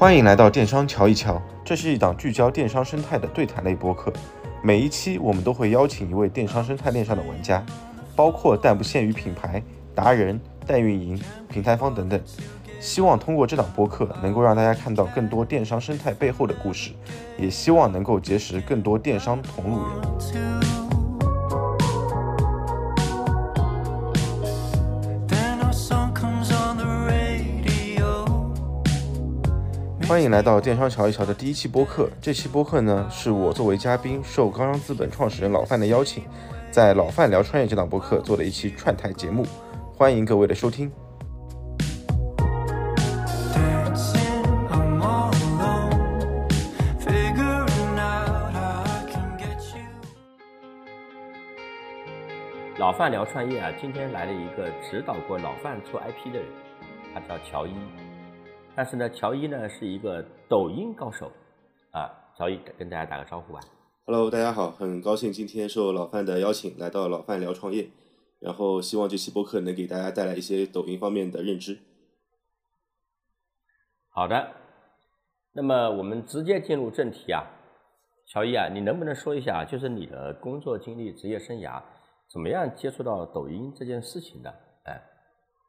欢迎来到电商瞧一瞧，这是一档聚焦电商生态的对谈类播客。每一期我们都会邀请一位电商生态链上的玩家，包括但不限于品牌达人、代运营、平台方等等。希望通过这档播客，能够让大家看到更多电商生态背后的故事，也希望能够结识更多电商同路人。欢迎来到电商瞧一瞧的第一期播客。这期播客呢，是我作为嘉宾，受刚刚资本创始人老范的邀请，在老范聊创业这档播客做的一期串台节目。欢迎各位的收听。老范聊创业啊，今天来了一个指导过老范做 IP 的人，他叫乔伊。但是呢，乔伊呢是一个抖音高手啊。乔伊跟大家打个招呼吧。Hello，大家好，很高兴今天受老范的邀请来到老范聊创业，然后希望这期播客能给大家带来一些抖音方面的认知。好的，那么我们直接进入正题啊。乔伊啊，你能不能说一下，就是你的工作经历、职业生涯，怎么样接触到抖音这件事情的？哎，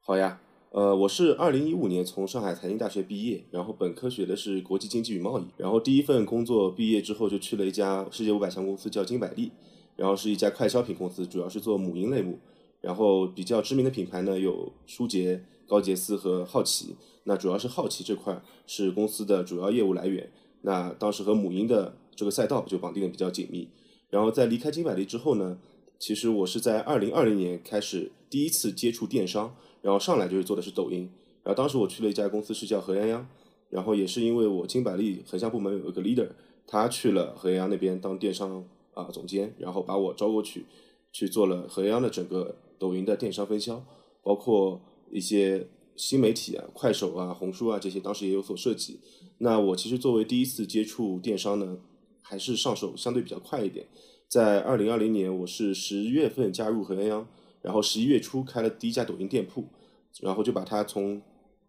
好呀。呃，我是二零一五年从上海财经大学毕业，然后本科学的是国际经济与贸易，然后第一份工作毕业之后就去了一家世界五百强公司，叫金百利，然后是一家快消品公司，主要是做母婴类目，然后比较知名的品牌呢有舒洁、高洁丝和好奇，那主要是好奇这块是公司的主要业务来源，那当时和母婴的这个赛道就绑定的比较紧密，然后在离开金百利之后呢，其实我是在二零二零年开始第一次接触电商。然后上来就是做的是抖音，然后当时我去了一家公司是叫何泱泱，然后也是因为我金百利横向部门有一个 leader，他去了何泱泱那边当电商啊、总监，然后把我招过去，去做了何泱泱的整个抖音的电商分销，包括一些新媒体啊、快手啊、红书啊这些，当时也有所涉及。那我其实作为第一次接触电商呢，还是上手相对比较快一点。在二零二零年，我是十月份加入何泱泱。然后十一月初开了第一家抖音店铺，然后就把它从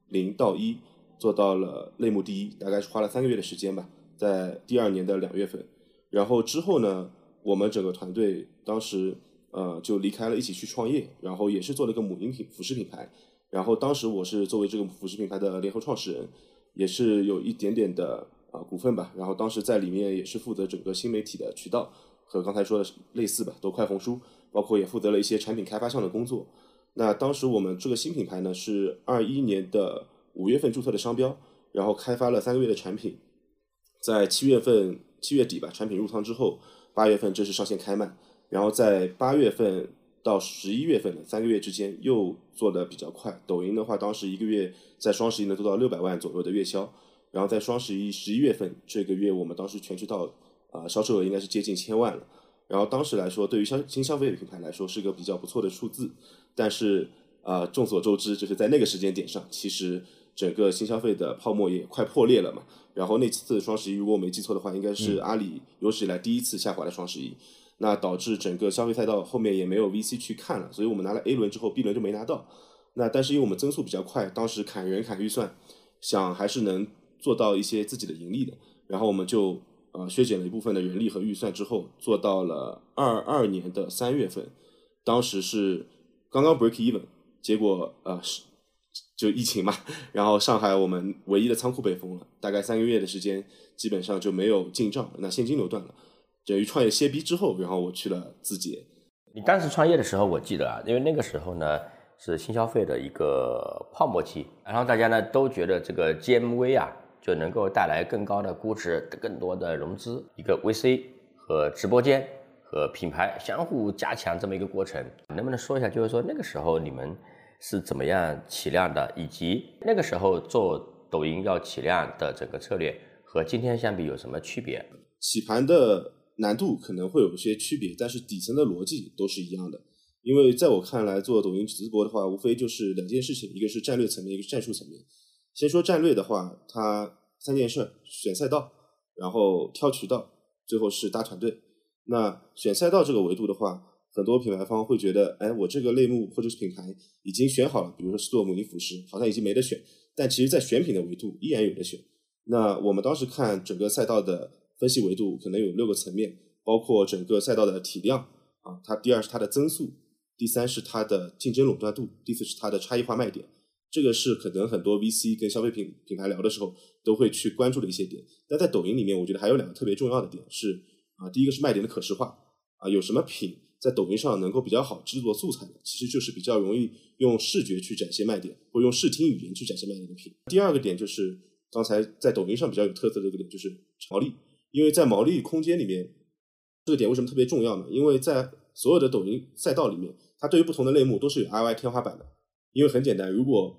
零到一做到了类目第一，大概是花了三个月的时间吧，在第二年的两月份。然后之后呢，我们整个团队当时呃就离开了，一起去创业，然后也是做了一个母婴品服饰品牌。然后当时我是作为这个服饰品牌的联合创始人，也是有一点点的啊、呃、股份吧。然后当时在里面也是负责整个新媒体的渠道，和刚才说的类似吧，都快红书。包括也负责了一些产品开发上的工作。那当时我们这个新品牌呢是二一年的五月份注册的商标，然后开发了三个月的产品，在七月份七月底吧，产品入仓之后，八月份正式上线开卖，然后在八月份到十一月份的三个月之间又做的比较快。抖音的话，当时一个月在双十一能做到六百万左右的月销，然后在双十一十一月份这个月，我们当时全渠道啊、销售额应该是接近千万了。然后当时来说，对于消新消费的品牌来说是个比较不错的数字，但是啊、呃，众所周知，就是在那个时间点上，其实整个新消费的泡沫也快破裂了嘛。然后那次双十一，如果我没记错的话，应该是阿里有史以来第一次下滑的双十一，那导致整个消费赛道后面也没有 VC 去看了，所以我们拿了 A 轮之后，B 轮就没拿到。那但是因为我们增速比较快，当时砍人砍预算，想还是能做到一些自己的盈利的，然后我们就。呃，削减了一部分的人力和预算之后，做到了二二年的三月份，当时是刚刚 break even，结果呃是就疫情嘛，然后上海我们唯一的仓库被封了，大概三个月的时间，基本上就没有进账，那现金流断了。等于创业歇逼之后，然后我去了字节。你当时创业的时候，我记得啊，因为那个时候呢是新消费的一个泡沫期，然后大家呢都觉得这个 GMV 啊。就能够带来更高的估值、更多的融资，一个 VC 和直播间和品牌相互加强这么一个过程，能不能说一下？就是说那个时候你们是怎么样起量的，以及那个时候做抖音要起量的整个策略和今天相比有什么区别？起盘的难度可能会有一些区别，但是底层的逻辑都是一样的。因为在我看来，做抖音直播的话，无非就是两件事情，一个是战略层面，一个是战术层面。先说战略的话，它三件事：选赛道，然后挑渠道，最后是搭团队。那选赛道这个维度的话，很多品牌方会觉得，哎，我这个类目或者是品牌已经选好了，比如说是做母婴服饰，好像已经没得选。但其实，在选品的维度依然有得选。那我们当时看整个赛道的分析维度，可能有六个层面，包括整个赛道的体量啊，它第二是它的增速，第三是它的竞争垄断度，第四是它的差异化卖点。这个是可能很多 VC 跟消费品品牌聊的时候都会去关注的一些点。但在抖音里面，我觉得还有两个特别重要的点是啊，第一个是卖点的可视化啊，有什么品在抖音上能够比较好制作素材的，其实就是比较容易用视觉去展现卖点，或用视听语言去展现卖点的品。第二个点就是刚才在抖音上比较有特色的这个就是毛利，因为在毛利空间里面，这个点为什么特别重要呢？因为在所有的抖音赛道里面，它对于不同的类目都是有 RY 天花板的。因为很简单，如果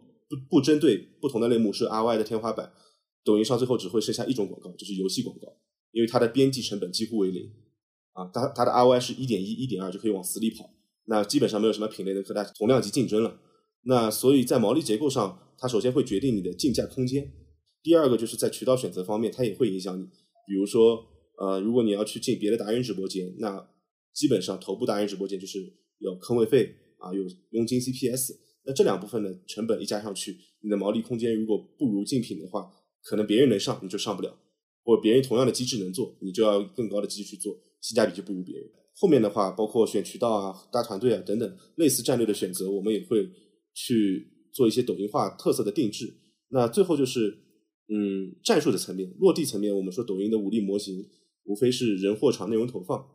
不针对不同的类目是 ROI 的天花板，抖音上最后只会剩下一种广告，就是游戏广告，因为它的边际成本几乎为零，啊，它它的 ROI 是一点一、一点二就可以往死里跑，那基本上没有什么品类能和它同量级竞争了。那所以在毛利结构上，它首先会决定你的竞价空间，第二个就是在渠道选择方面，它也会影响你。比如说，呃，如果你要去进别的达人直播间，那基本上头部达人直播间就是有坑位费啊，有佣金 CPS。那这两部分的成本一加上去，你的毛利空间如果不如竞品的话，可能别人能上你就上不了，或者别人同样的机制能做，你就要更高的机制去做，性价比就不如别人。后面的话，包括选渠道啊、搭团队啊等等类似战略的选择，我们也会去做一些抖音化特色的定制。那最后就是，嗯，战术的层面、落地层面，我们说抖音的武力模型无非是人、货、场内容投放。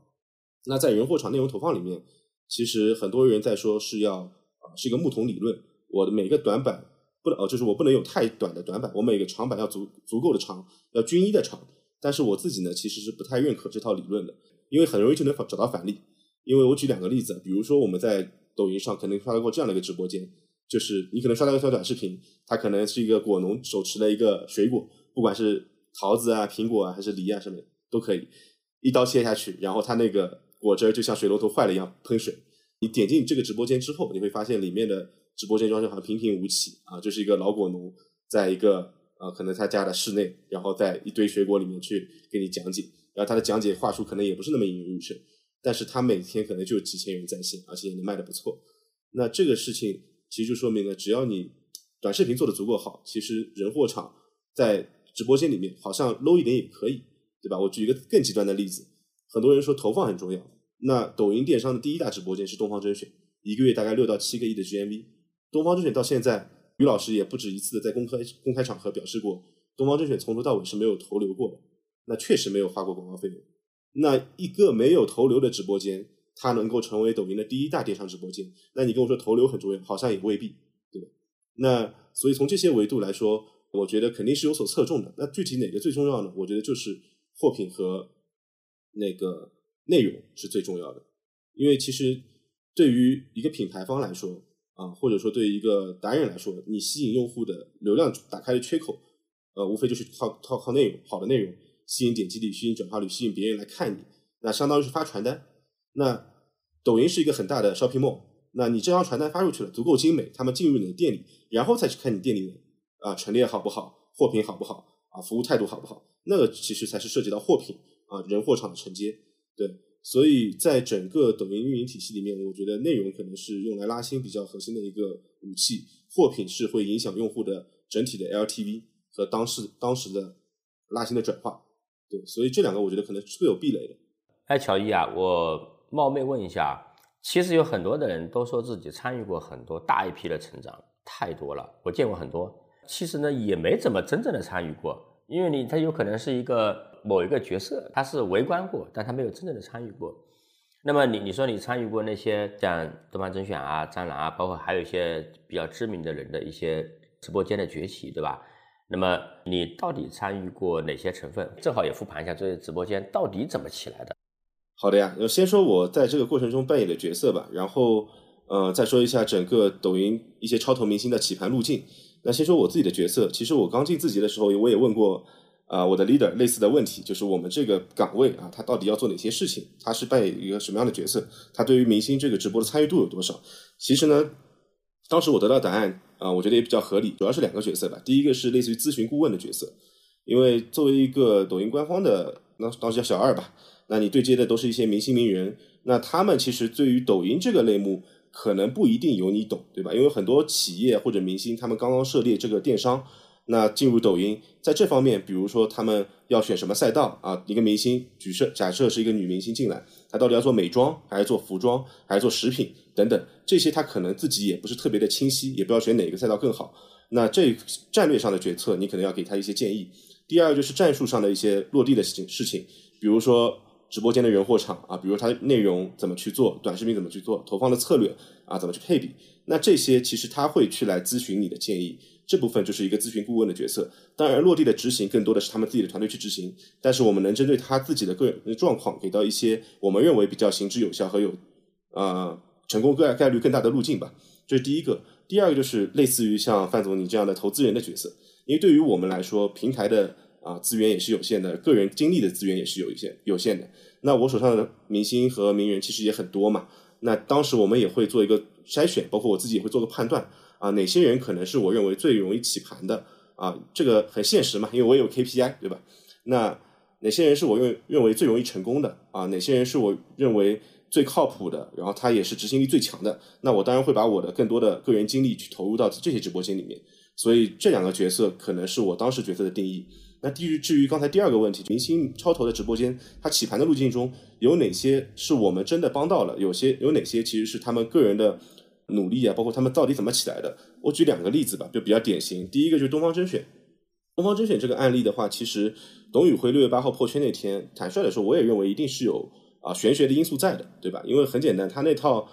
那在人、货、场内容投放里面，其实很多人在说是要。是一个木桶理论，我的每个短板不能，呃，就是我不能有太短的短板，我每个长板要足足够的长，要均一的长。但是我自己呢，其实是不太认可这套理论的，因为很容易就能找到反例。因为我举两个例子，比如说我们在抖音上可能刷到过这样的一个直播间，就是你可能刷到一条短视频，它可能是一个果农手持的一个水果，不管是桃子啊、苹果啊还是梨啊什么都可以，一刀切下去，然后它那个果汁就像水龙头坏了一样喷水。你点进这个直播间之后，你会发现里面的直播间装修好像平平无奇啊，就是一个老果农在一个呃可能他家的室内，然后在一堆水果里面去给你讲解，然后他的讲解话术可能也不是那么引人入胜，但是他每天可能就几千人在线，而且也能卖的不错。那这个事情其实就说明了，只要你短视频做的足够好，其实人货场在直播间里面好像 low 一点也可以，对吧？我举一个更极端的例子，很多人说投放很重要。那抖音电商的第一大直播间是东方甄选，一个月大概六到七个亿的 GMV。东方甄选到现在，于老师也不止一次的在公开公开场合表示过，东方甄选从头到尾是没有投流过的，那确实没有花过广告费用。那一个没有投流的直播间，它能够成为抖音的第一大电商直播间，那你跟我说投流很重要，好像也未必，对吧？那所以从这些维度来说，我觉得肯定是有所侧重的。那具体哪个最重要呢？我觉得就是货品和那个。内容是最重要的，因为其实对于一个品牌方来说啊，或者说对于一个达人来说，你吸引用户的流量打开的缺口，呃，无非就是靠靠靠内容，好的内容吸引点击率、吸引转化率、吸引别人来看你，那相当于是发传单。那抖音是一个很大的 shopping mall，那你这张传单发出去了，足够精美，他们进入你的店里，然后再去看你店里的啊陈列好不好，货品好不好啊，服务态度好不好，那个其实才是涉及到货品啊人货场的承接。对，所以在整个抖音运营体系里面，我觉得内容可能是用来拉新比较核心的一个武器，货品是会影响用户的整体的 LTV 和当时当时的拉新的转化。对，所以这两个我觉得可能是会有壁垒的。哎，乔伊啊，我冒昧问一下，其实有很多的人都说自己参与过很多大一批的成长，太多了，我见过很多，其实呢也没怎么真正的参与过，因为你他有可能是一个。某一个角色，他是围观过，但他没有真正的参与过。那么你你说你参与过那些像东方甄选啊、战狼啊，包括还有一些比较知名的人的一些直播间的崛起，对吧？那么你到底参与过哪些成分？正好也复盘一下这些直播间到底怎么起来的。好的呀，先说我在这个过程中扮演的角色吧，然后呃再说一下整个抖音一些超头明星的起盘路径。那先说我自己的角色，其实我刚进字节的时候，我也问过。啊，我的 leader 类似的问题就是我们这个岗位啊，他到底要做哪些事情？他是扮演一个什么样的角色？他对于明星这个直播的参与度有多少？其实呢，当时我得到答案啊，我觉得也比较合理，主要是两个角色吧。第一个是类似于咨询顾问的角色，因为作为一个抖音官方的，那当时叫小二吧，那你对接的都是一些明星名人，那他们其实对于抖音这个类目可能不一定有你懂，对吧？因为很多企业或者明星他们刚刚涉猎这个电商。那进入抖音，在这方面，比如说他们要选什么赛道啊？一个明星，举设假设是一个女明星进来，她到底要做美妆，还是做服装，还是做食品等等，这些她可能自己也不是特别的清晰，也不知道选哪个赛道更好。那这战略上的决策，你可能要给他一些建议。第二就是战术上的一些落地的事情，事情，比如说。直播间的人货场啊，比如它内容怎么去做，短视频怎么去做，投放的策略啊，怎么去配比，那这些其实他会去来咨询你的建议，这部分就是一个咨询顾问的角色。当然，落地的执行更多的是他们自己的团队去执行，但是我们能针对他自己的个人状况，给到一些我们认为比较行之有效和有呃成功概概率更大的路径吧。这是第一个。第二个就是类似于像范总你这样的投资人的角色，因为对于我们来说，平台的。啊，资源也是有限的，个人精力的资源也是有一些有限的。那我手上的明星和名人其实也很多嘛。那当时我们也会做一个筛选，包括我自己也会做个判断啊，哪些人可能是我认为最容易起盘的啊，这个很现实嘛，因为我有 KPI 对吧？那哪些人是我认认为最容易成功的啊？哪些人是我认为最靠谱的？然后他也是执行力最强的，那我当然会把我的更多的个人精力去投入到这些直播间里面。所以这两个角色可能是我当时角色的定义。那至于至于刚才第二个问题，明星超投的直播间，它起盘的路径中有哪些是我们真的帮到了？有些有哪些其实是他们个人的努力啊，包括他们到底怎么起来的？我举两个例子吧，就比较典型。第一个就是东方甄选，东方甄选这个案例的话，其实董宇辉六月八号破圈那天，坦率的说，我也认为一定是有啊玄学的因素在的，对吧？因为很简单，他那套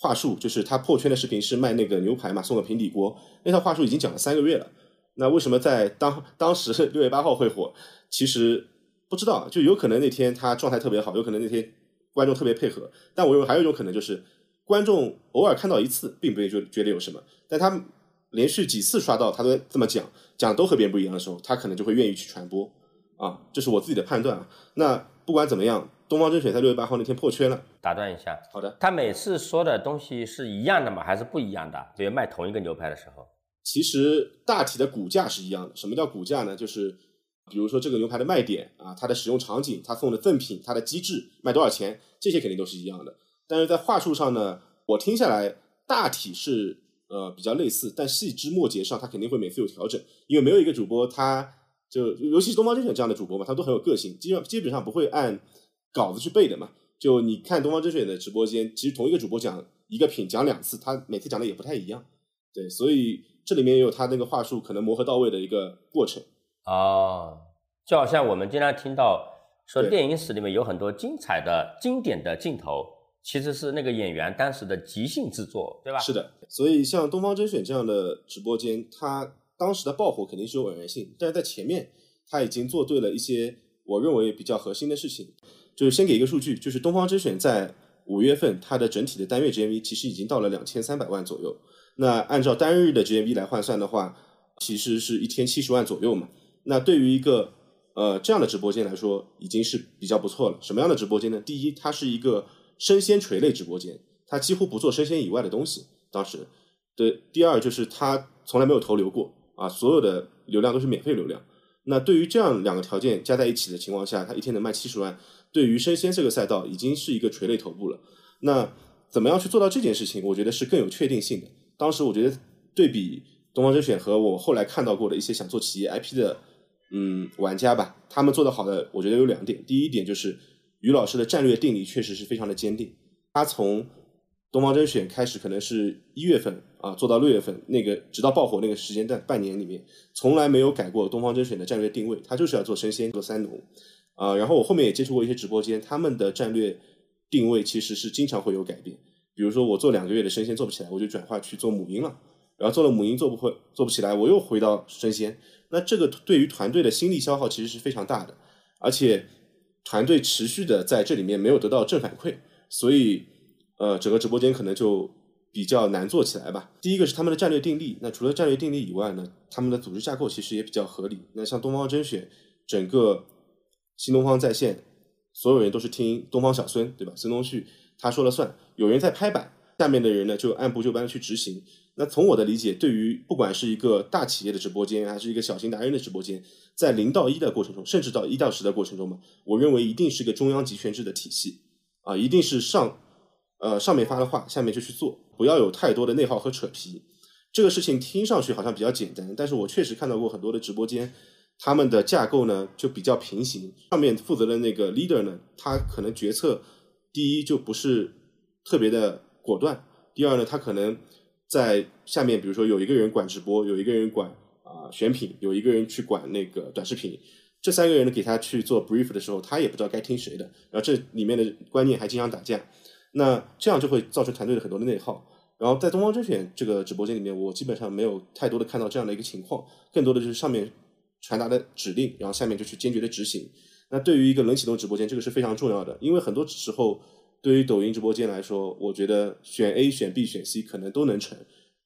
话术就是他破圈的视频是卖那个牛排嘛，送个平底锅，那套话术已经讲了三个月了。那为什么在当 当时六月八号会火？其实不知道，就有可能那天他状态特别好，有可能那天观众特别配合。但我认为还有一种可能就是，观众偶尔看到一次，并不会就觉得有什么，但他连续几次刷到他都这么讲，讲都和别人不一样的时候，他可能就会愿意去传播。啊，这是我自己的判断啊。那不管怎么样，东方甄选在六月八号那天破圈了。打断一下，好的。他每次说的东西是一样的吗？还是不一样的？比如卖同一个牛排的时候。其实大体的骨架是一样的。什么叫骨架呢？就是比如说这个牛排的卖点啊，它的使用场景，它送的赠品，它的机制，卖多少钱，这些肯定都是一样的。但是在话术上呢，我听下来大体是呃比较类似，但细枝末节上他肯定会每次有调整，因为没有一个主播他就尤其是东方甄选这样的主播嘛，他都很有个性，基本基本上不会按稿子去背的嘛。就你看东方甄选的直播间，其实同一个主播讲一个品讲两次，他每次讲的也不太一样。对，所以。这里面也有他那个话术可能磨合到位的一个过程哦，就好像我们经常听到说电影史里面有很多精彩的经典的镜头，其实是那个演员当时的即兴制作，对吧？是的，所以像东方甄选这样的直播间，它当时的爆火肯定是有偶然性，但是在前面他已经做对了一些我认为比较核心的事情，就是先给一个数据，就是东方甄选在五月份它的整体的单月 GMV 其实已经到了两千三百万左右。那按照单日的 GMV 来换算的话，其实是一天七十万左右嘛。那对于一个呃这样的直播间来说，已经是比较不错了。什么样的直播间呢？第一，它是一个生鲜垂类直播间，他几乎不做生鲜以外的东西。当时，对。第二就是他从来没有投流过啊，所有的流量都是免费流量。那对于这样两个条件加在一起的情况下，它一天能卖七十万，对于生鲜这个赛道已经是一个垂类头部了。那怎么样去做到这件事情？我觉得是更有确定性的。当时我觉得对比东方甄选和我后来看到过的一些想做企业 IP 的嗯玩家吧，他们做的好的，我觉得有两点。第一点就是于老师的战略定力确实是非常的坚定。他从东方甄选开始，可能是一月份啊做到六月份，那个直到爆火那个时间段半年里面，从来没有改过东方甄选的战略定位。他就是要做生鲜，做三农啊。然后我后面也接触过一些直播间，他们的战略定位其实是经常会有改变。比如说我做两个月的生鲜做不起来，我就转化去做母婴了，然后做了母婴做不会做不起来，我又回到生鲜。那这个对于团队的心力消耗其实是非常大的，而且团队持续的在这里面没有得到正反馈，所以呃整个直播间可能就比较难做起来吧。第一个是他们的战略定力，那除了战略定力以外呢，他们的组织架构其实也比较合理。那像东方甄选，整个新东方在线，所有人都是听东方小孙，对吧？孙东旭。他说了算，有人在拍板，下面的人呢就按部就班的去执行。那从我的理解，对于不管是一个大企业的直播间，还是一个小型达人的直播间，在零到一的过程中，甚至到一到十的过程中嘛，我认为一定是个中央集权制的体系啊，一定是上呃上面发了话，下面就去做，不要有太多的内耗和扯皮。这个事情听上去好像比较简单，但是我确实看到过很多的直播间，他们的架构呢就比较平行。上面负责的那个 leader 呢，他可能决策第一就不是特别的果断，第二呢，他可能在下面，比如说有一个人管直播，有一个人管啊、选品，有一个人去管那个短视频。这三个人呢，给他去做 brief 的时候，他也不知道该听谁的，然后这里面的观念还经常打架，那这样就会造成团队的很多的内耗。然后在东方甄选这个直播间里面，我基本上没有太多的看到这样的一个情况，更多的就是上面传达的指令，然后下面就去坚决的执行。那对于一个冷启动直播间，这个是非常重要的，因为很多时候对于抖音直播间来说，我觉得选 A、选 B、选 C 可能都能成，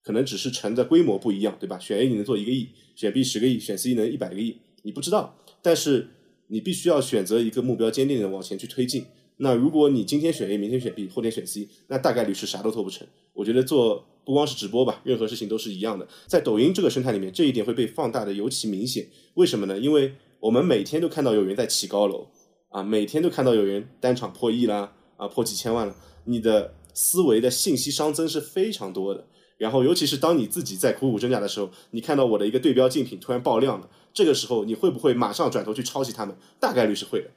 可能只是成的规模不一样，对吧？选 A 你能做一个亿，选 B 十个亿，选 C 能一百个亿，你不知道，但是你必须要选择一个目标坚定的往前去推进。那如果你今天选 A，明天选 B，后天选 C，那大概率是啥都做不成。我觉得做不光是直播吧，任何事情都是一样的。在抖音这个生态里面，这一点会被放大的尤其明显。为什么呢？因为我们每天都看到有人在起高楼啊，每天都看到有人单场破亿啦，啊破几千万了。你的思维的信息熵增是非常多的。然后，尤其是当你自己在苦苦挣扎的时候，你看到我的一个对标竞品突然爆量了，这个时候你会不会马上转头去抄袭他们？大概率是会的。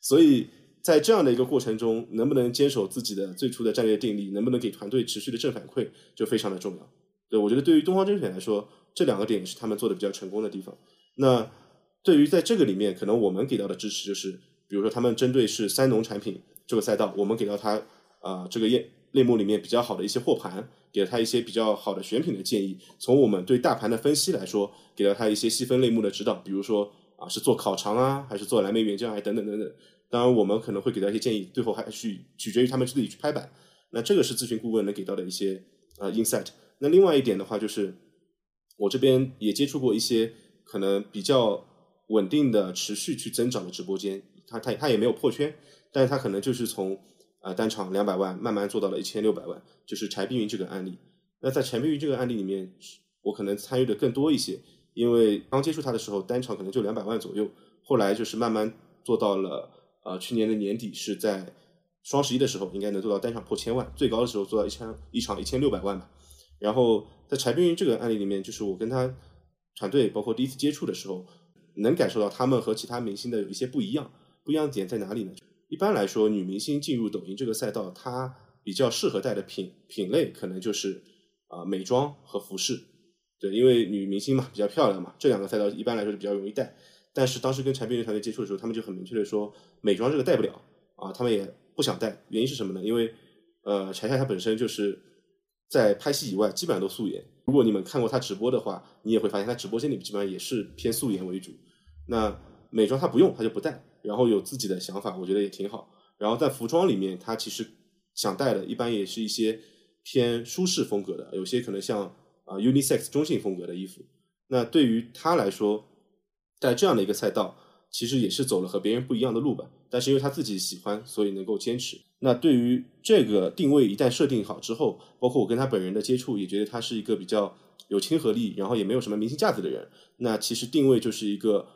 所以在这样的一个过程中，能不能坚守自己的最初的战略定力，能不能给团队持续的正反馈，就非常的重要。对我觉得，对于东方甄选来说，这两个点是他们做的比较成功的地方。那对于在这个里面，可能我们给到的支持就是，比如说他们针对是三农产品这个赛道，我们给到他啊、这个业类目里面比较好的一些货盘，给了他一些比较好的选品的建议。从我们对大盘的分析来说，给了他一些细分类目的指导，比如说啊是做烤肠啊，还是做蓝莓原浆啊等等等等。当然，我们可能会给到一些建议，最后还是取决于他们自己去拍板。那这个是咨询顾问能给到的一些呃 insight。那另外一点的话，就是我这边也接触过一些可能比较稳定的、持续去增长的直播间，它它它也没有破圈，但是他可能就是从呃单场两百万慢慢做到了一千六百万，就是柴碧云这个案例。那在柴碧云这个案例里面，我可能参与的更多一些，因为刚接触他的时候单场可能就两百万左右，后来就是慢慢做到了。呃，去年的年底是在双十一的时候，应该能做到单场破千万，最高的时候做到一千一场一千六百万吧。然后在柴碧云这个案例里面，就是我跟他团队包括第一次接触的时候，能感受到他们和其他明星的有一些不一样。不一样的点在哪里呢？一般来说，女明星进入抖音这个赛道，她比较适合带的品品类可能就是啊、美妆和服饰。对，因为女明星嘛比较漂亮嘛，这两个赛道一般来说是比较容易带。但是当时跟柴碧云团队接触的时候，他们就很明确的说，美妆这个带不了啊，他们也不想带。原因是什么呢？因为呃，柴柴她本身就是在拍戏以外基本上都素颜。如果你们看过她直播的话，你也会发现她直播间里基本上也是偏素颜为主。那美妆她不用，她就不带，然后有自己的想法，我觉得也挺好。然后在服装里面，他其实想带的，一般也是一些偏舒适风格的，有些可能像啊、unisex 中性风格的衣服。那对于他来说，在这样的一个赛道，其实也是走了和别人不一样的路吧。但是因为他自己喜欢，所以能够坚持。那对于这个定位一旦设定好之后，包括我跟他本人的接触，也觉得他是一个比较有亲和力，然后也没有什么明星架子的人。那其实定位就是一个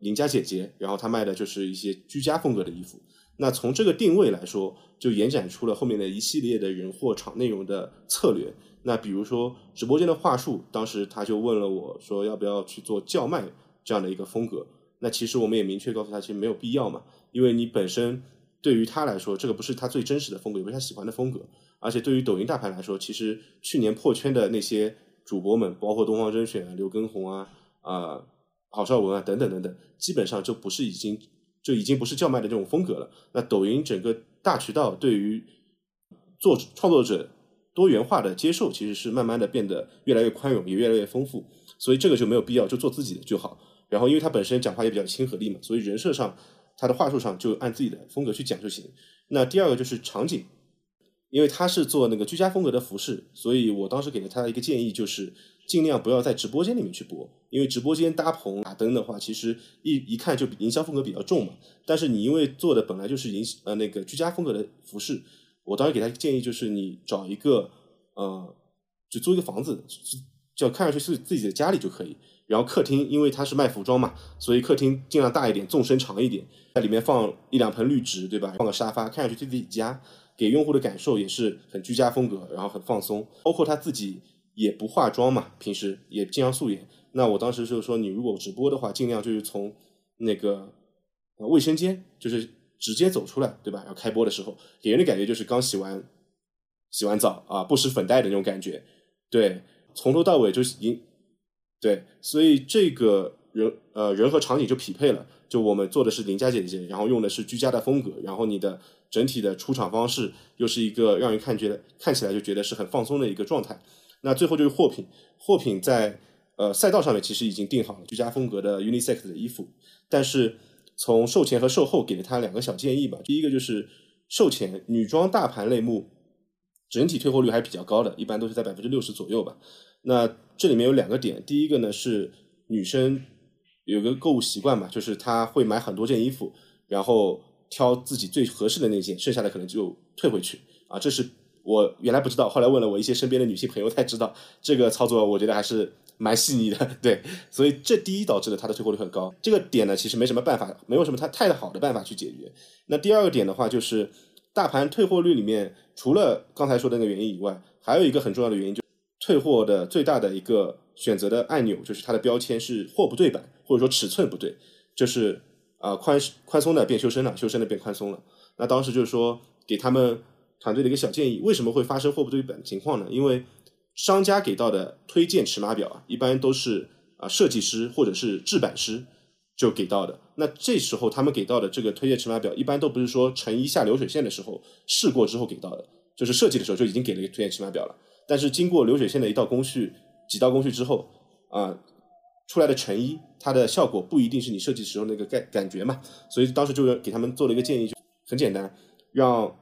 邻家姐姐，然后她卖的就是一些居家风格的衣服。那从这个定位来说，就延展出了后面的一系列的人货场内容的策略。那比如说直播间的话术，当时他就问了我说要不要去做叫卖。这样的一个风格，那其实我们也明确告诉他，其实没有必要嘛，因为你本身对于他来说，这个不是他最真实的风格，也不是他喜欢的风格，而且对于抖音大盘来说，其实去年破圈的那些主播们，包括东方甄选、刘畊宏啊、啊郝邵文啊等等等等，基本上就不是已经就已经不是叫卖的这种风格了。那抖音整个大渠道对于做创作者多元化的接受，其实是慢慢的变得越来越宽容，也越来越丰富，所以这个就没有必要，就做自己的就好。然后，因为他本身讲话也比较亲和力嘛，所以人设上，他的话术上就按自己的风格去讲就行。那第二个就是场景，因为他是做那个居家风格的服饰，所以我当时给了他一个建议就是，尽量不要在直播间里面去播，因为直播间搭棚打灯的话，其实一一看就营销风格比较重嘛。但是你因为做的本来就是营呃那个居家风格的服饰，我当时给他建议就是，你找一个呃，就租一个房子，就看上去是自己的家里就可以。然后客厅，因为它是卖服装嘛，所以客厅尽量大一点，纵深长一点，在里面放一两盆绿植，对吧？放个沙发，看上去就自己家，给用户的感受也是很居家风格，然后很放松。包括他自己也不化妆嘛，平时也经常素颜。那我当时就是说，你如果直播的话，尽量就是从那个卫生间，就是直接走出来，对吧？然后开播的时候，给人的感觉就是刚洗完洗完澡啊，不施粉黛的那种感觉。对，从头到尾就是经对，所以这个人呃人和场景就匹配了。就我们做的是邻家姐姐，然后用的是居家的风格，然后你的整体的出场方式又是一个让人看觉得看起来就觉得是很放松的一个状态。那最后就是货品，货品在呃赛道上面其实已经定好了居家风格的 unisex 的衣服，但是从售前和售后给了他两个小建议吧。第一个就是售前女装大盘类目整体退货率还是比较高的，一般都是在百分之六十左右吧。那这里面有两个点，第一个呢是女生。有个购物习惯嘛，就是她会买很多件衣服，然后挑自己最合适的那件，剩下的可能就退回去啊。这是我原来不知道，后来问了我一些身边的女性朋友才知道，这个操作我觉得还是蛮细腻的。对，所以这第一导致了它的退货率很高。这个点呢，其实没什么办法，没有什么太太好的办法去解决。那第二个点的话，就是大盘退货率里面，除了刚才说的那个原因以外，还有一个很重要的原因，就退货的最大的一个选择的按钮，就是它的标签是货不对版。或者说尺寸不对，就是啊宽宽松的变修身了，修身的变宽松了。那当时就是说给他们团队的一个小建议，为什么会发生货不对版的情况呢？因为商家给到的推荐尺码表啊，一般都是啊设计师或者是制版师就给到的。那这时候他们给到的这个推荐尺码表，一般都不是说成衣下流水线的时候试过之后给到的，就是设计的时候就已经给了一个推荐尺码表了。但是经过流水线的一道工序、几道工序之后啊。出来的成衣，它的效果不一定是你设计时候那个感感觉嘛，所以当时就给他们做了一个建议，就很简单，让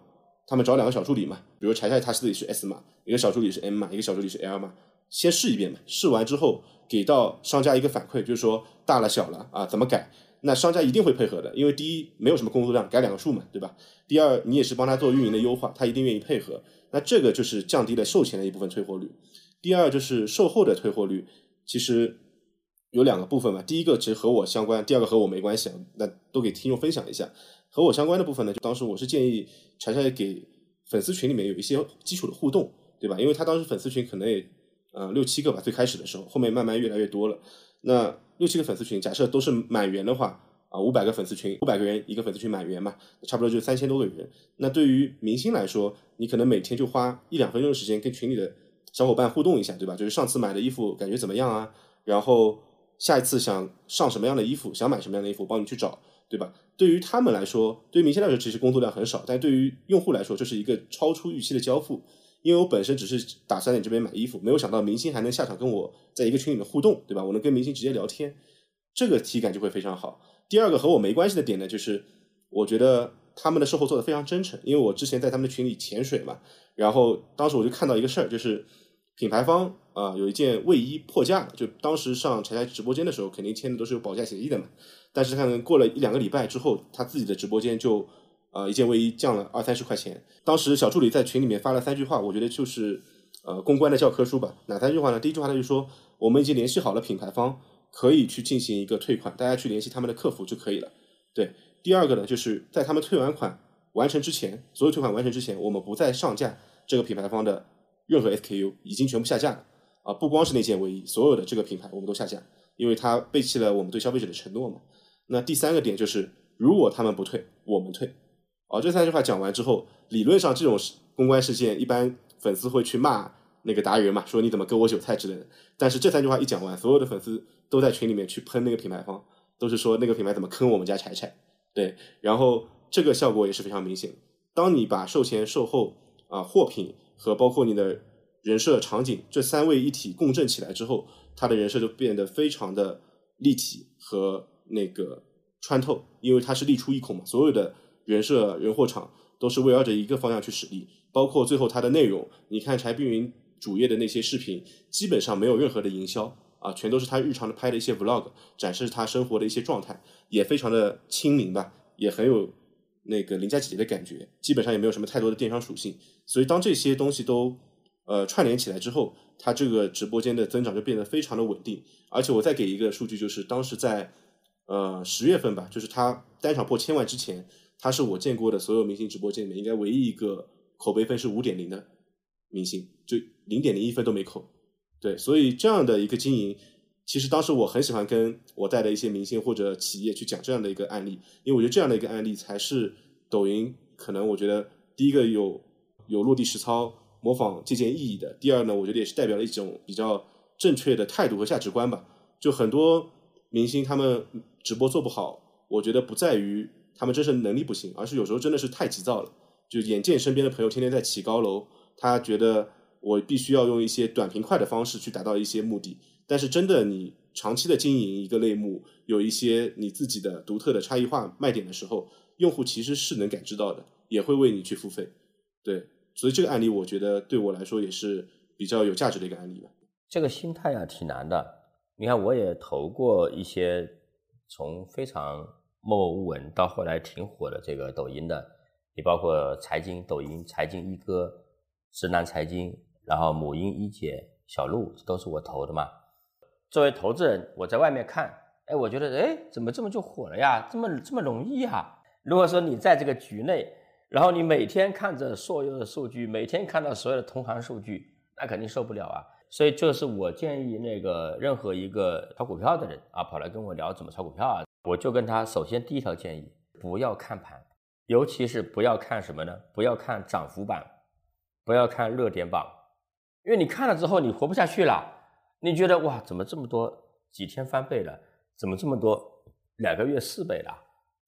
他们找两个小助理嘛，比如柴柴他自己是 S 码，一个小助理是 M 码，一个小助理是 L 码，先试一遍嘛，试完之后给到商家一个反馈，就是说大了小了啊怎么改，那商家一定会配合的，因为第一没有什么工作量，改两个数嘛，对吧？第二你也是帮他做运营的优化，他一定愿意配合，那这个就是降低了售前的一部分退货率。第二就是售后的退货率，其实。有两个部分嘛，第一个其实和我相关，第二个和我没关系啊。那都给听众分享一下。和我相关的部分呢，就当时我是建议柴柴给粉丝群里面有一些基础的互动，对吧？因为他当时粉丝群可能也呃六七个吧，最开始的时候，后面慢慢越来越多了。那六七个粉丝群，假设都是满员的话啊，五百个粉丝群，五百个人一个粉丝群满员嘛，差不多就三千多个人。那对于明星来说，你可能每天就花一两分钟的时间跟群里的小伙伴互动一下，对吧？就是上次买的衣服感觉怎么样啊？然后。下一次想上什么样的衣服，想买什么样的衣服，我帮你去找，对吧？对于他们来说，对于明星来说，其实工作量很少，但对于用户来说，这是一个超出预期的交付。因为我本身只是打算在这边买衣服，没有想到明星还能下场跟我在一个群里面互动，对吧？我能跟明星直接聊天，这个体感就会非常好。第二个和我没关系的点呢，就是我觉得他们的售后做的非常真诚，因为我之前在他们的群里潜水嘛，然后当时我就看到一个事儿，就是。品牌方啊，有一件卫衣破价了，就当时上柴柴直播间的时候，肯定签的都是有保价协议的嘛。但是看过了一两个礼拜之后，他自己的直播间就啊一件卫衣降了二三十块钱。当时小助理在群里面发了三句话，我觉得就是呃公关的教科书吧。哪三句话呢？第一句话他就说，我们已经联系好了品牌方，可以去进行一个退款，大家去联系他们的客服就可以了。对，第二个呢，就是在他们退完款完成之前，所有退款完成之前，我们不再上架这个品牌方的。任何 SKU 已经全部下架了啊！不光是那件卫衣，所有的这个品牌我们都下架，因为它背弃了我们对消费者的承诺嘛。那第三个点就是，如果他们不退，我们退。哦，这三句话讲完之后，理论上这种公关事件，一般粉丝会去骂那个达人嘛，说你怎么割我韭菜之类的。但是这三句话一讲完，所有的粉丝都在群里面去喷那个品牌方，都是说那个品牌怎么坑我们家柴柴。对，然后这个效果也是非常明显。当你把售前、售后啊货品。和包括你的人设场景这三位一体共振起来之后，他的人设就变得非常的立体和那个穿透，因为它是力出一孔嘛，所有的人设人货场都是围绕着一个方向去使力，包括最后它的内容，你看柴碧云主页的那些视频，基本上没有任何的营销啊，全都是他日常的拍的一些 vlog，展示他生活的一些状态，也非常的亲民吧，也很有。那个邻家姐姐的感觉，基本上也没有什么太多的电商属性，所以当这些东西都呃串联起来之后，它这个直播间的增长就变得非常的稳定。而且我再给一个数据，就是当时在呃十月份吧，就是他单场破千万之前，他是我见过的所有明星直播间里面应该唯一一个口碑分是五点零的明星，就零点零一分都没扣，对，所以这样的一个经营，其实当时我很喜欢跟我带的一些明星或者企业去讲这样的一个案例，因为我觉得这样的一个案例才是抖音可能我觉得第一个有有落地实操、模仿借鉴意义的，第二呢，我觉得也是代表了一种比较正确的态度和价值观吧。就很多明星他们直播做不好，我觉得不在于他们真是能力不行，而是有时候真的是太急躁了。就眼见身边的朋友天天在起高楼，他觉得我必须要用一些短平快的方式去达到一些目的。但是真的你长期的经营一个类目，有一些你自己的独特的差异化卖点的时候，用户其实是能感知到的，也会为你去付费。对，所以这个案例我觉得对我来说也是比较有价值的一个案例吧。这个心态啊挺难的。你看，我也投过一些从非常默默无闻到后来挺火的这个抖音的，你包括财经抖音、财经一哥、直男财经，然后母婴一姐、小鹿，都是我投的嘛。作为投资人，我在外面看，哎，我觉得，哎，怎么这么就火了呀？这么这么容易啊？如果说你在这个局内，然后你每天看着所有的数据，每天看到所有的同行数据，那肯定受不了啊。所以，这是我建议那个任何一个炒股票的人啊，跑来跟我聊怎么炒股票啊，我就跟他首先第一条建议，不要看盘，尤其是不要看什么呢？不要看涨幅榜，不要看热点榜，因为你看了之后你活不下去了，你觉得哇，怎么这么多几天翻倍了？怎么这么多两个月四倍了？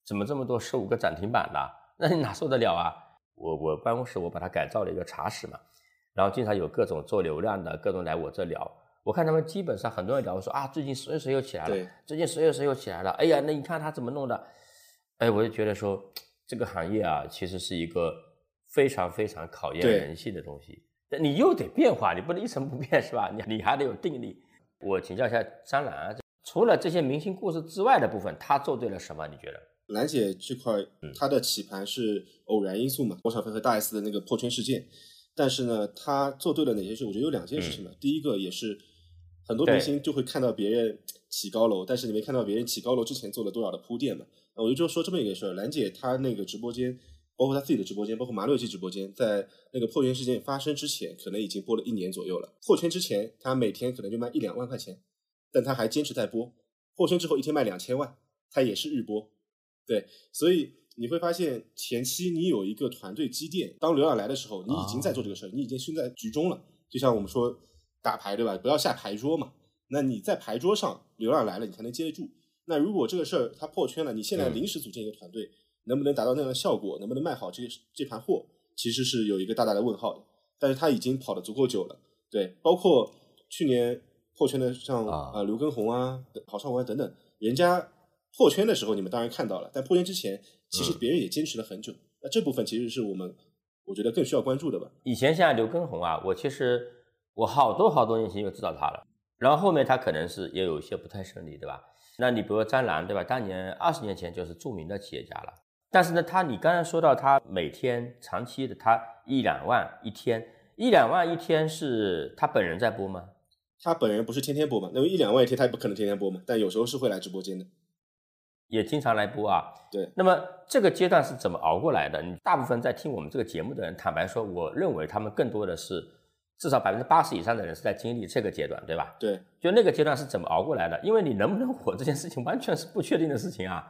怎么这么多十五个涨停板了？那你哪受得了啊？我我办公室我把它改造了一个茶室嘛。然后经常有各种做流量的，各种来我这聊。我看他们基本上很多人聊说啊，最近谁谁又起来了，最近谁又谁又起来了。哎呀，那你看他怎么弄的？哎，我就觉得说这个行业啊，其实是一个非常非常考验人性的东西。你又得变化，你不能一成不变，是吧？你你还得有定力。我请教一下张兰啊，除了这些明星故事之外的部分，他做对了什么？你觉得？兰姐这块，她的起盘是偶然因素嘛？郭小飞和大 S 的那个破圈事件。但是呢，她做对了哪些事？我觉得有两件事情吧。第一个也是很多明星就会看到别人起高楼，但是你没看到别人起高楼之前做了多少的铺垫嘛。我就就说这么一个事儿，兰姐她那个直播间，包括他自己的直播间，包括马六七直播间，在那个破圈事件发生之前，可能已经播了一年左右了。破圈之前，他每天可能就卖一两万块钱，但他还坚持在播。破圈之后，一天卖两千万，他也是日播。对，所以。你会发现前期你有一个团队积淀，当流量来的时候，你已经在做这个事儿，你已经身在局中了。就像我们说打牌对吧？不要下牌桌嘛。那你在牌桌上流量来了，你才能接得住。那如果这个事儿它破圈了，你现在临时组建一个团队，能不能达到那样的效果？能不能卖好这这盘货？其实是有一个大大的问号的。但是他已经跑得足够久了，对，包括去年破圈的像啊刘畊宏啊、郝邵文等等，人家破圈的时候你们当然看到了，但破圈之前。其实别人也坚持了很久，那这部分其实是我们我觉得更需要关注的吧。以前像刘畊宏啊，我其实我好多好多年前就知道他了，然后后面他可能是也有一些不太顺利，对吧？那你比如说张兰，对吧？当年二十年前就是著名的企业家了，但是呢，他你刚才说到他每天长期的他一两万一天，一两万一天是他本人在播吗？他本人不是天天播嘛？那么一两万一天他也不可能天天播嘛，但有时候是会来直播间的。也经常来播啊，对。那么这个阶段是怎么熬过来的？你大部分在听我们这个节目的人，坦白说，我认为他们更多的是，至少百分之八十以上的人是在经历这个阶段，对吧？对。就那个阶段是怎么熬过来的？因为你能不能火这件事情完全是不确定的事情啊，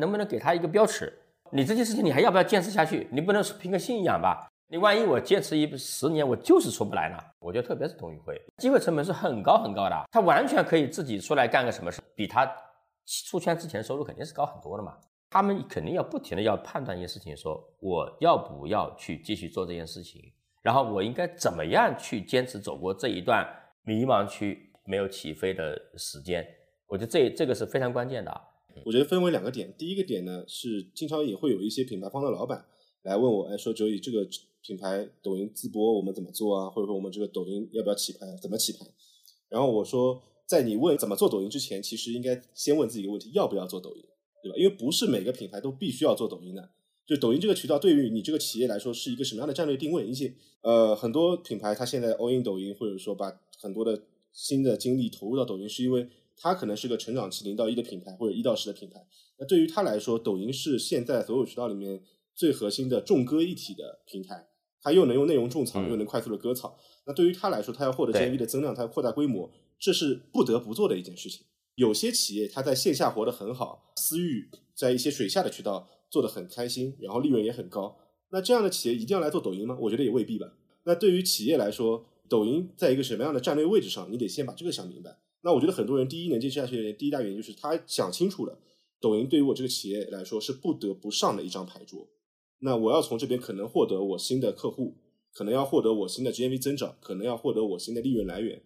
能不能给他一个标尺？你这件事情你还要不要坚持下去？你不能凭个信仰吧？你万一我坚持一十年，我就是出不来呢？我觉得特别是董宇辉，机会成本是很高很高的，他完全可以自己出来干个什么事，比他。出圈之前收入肯定是高很多的嘛，他们肯定要不停的要判断一件事情，说我要不要去继续做这件事情，然后我应该怎么样去坚持走过这一段迷茫区没有起飞的时间，我觉得这这个是非常关键的。我觉得分为两个点，第一个点呢是经常也会有一些品牌方的老板来问我，哎，说九乙这个品牌抖音自播我们怎么做啊，或者说我们这个抖音要不要起牌，怎么起牌？然后我说。在你问怎么做抖音之前，其实应该先问自己一个问题：要不要做抖音，对吧？因为不是每个品牌都必须要做抖音的。就抖音这个渠道对于你这个企业来说是一个什么样的战略定位？一些呃，很多品牌它现在 all in 抖音，或者说把很多的新的精力投入到抖音，是因为它可能是个成长期零到一的品牌或者一到十的品牌。那对于它来说，抖音是现在所有渠道里面最核心的众歌一体的平台。它又能用内容种草，嗯又能快速的割草。那对于他来说，他要获得对 GMV 的增量，它要扩大规模，这是不得不做的一件事情。有些企业它在线下活得很好，私域在一些水下的渠道做得很开心，然后利润也很高。那这样的企业一定要来做抖音吗？我觉得也未必吧。那对于企业来说，抖音在一个什么样的战略位置上，你得先把这个想明白。那我觉得很多人第一能坚持下去的，第一大原因就是他想清楚了，抖音对于我这个企业来说是不得不上的一张牌桌。那我要从这边可能获得我新的客户，可能要获得我新的 GMV 增长，可能要获得我新的利润来源。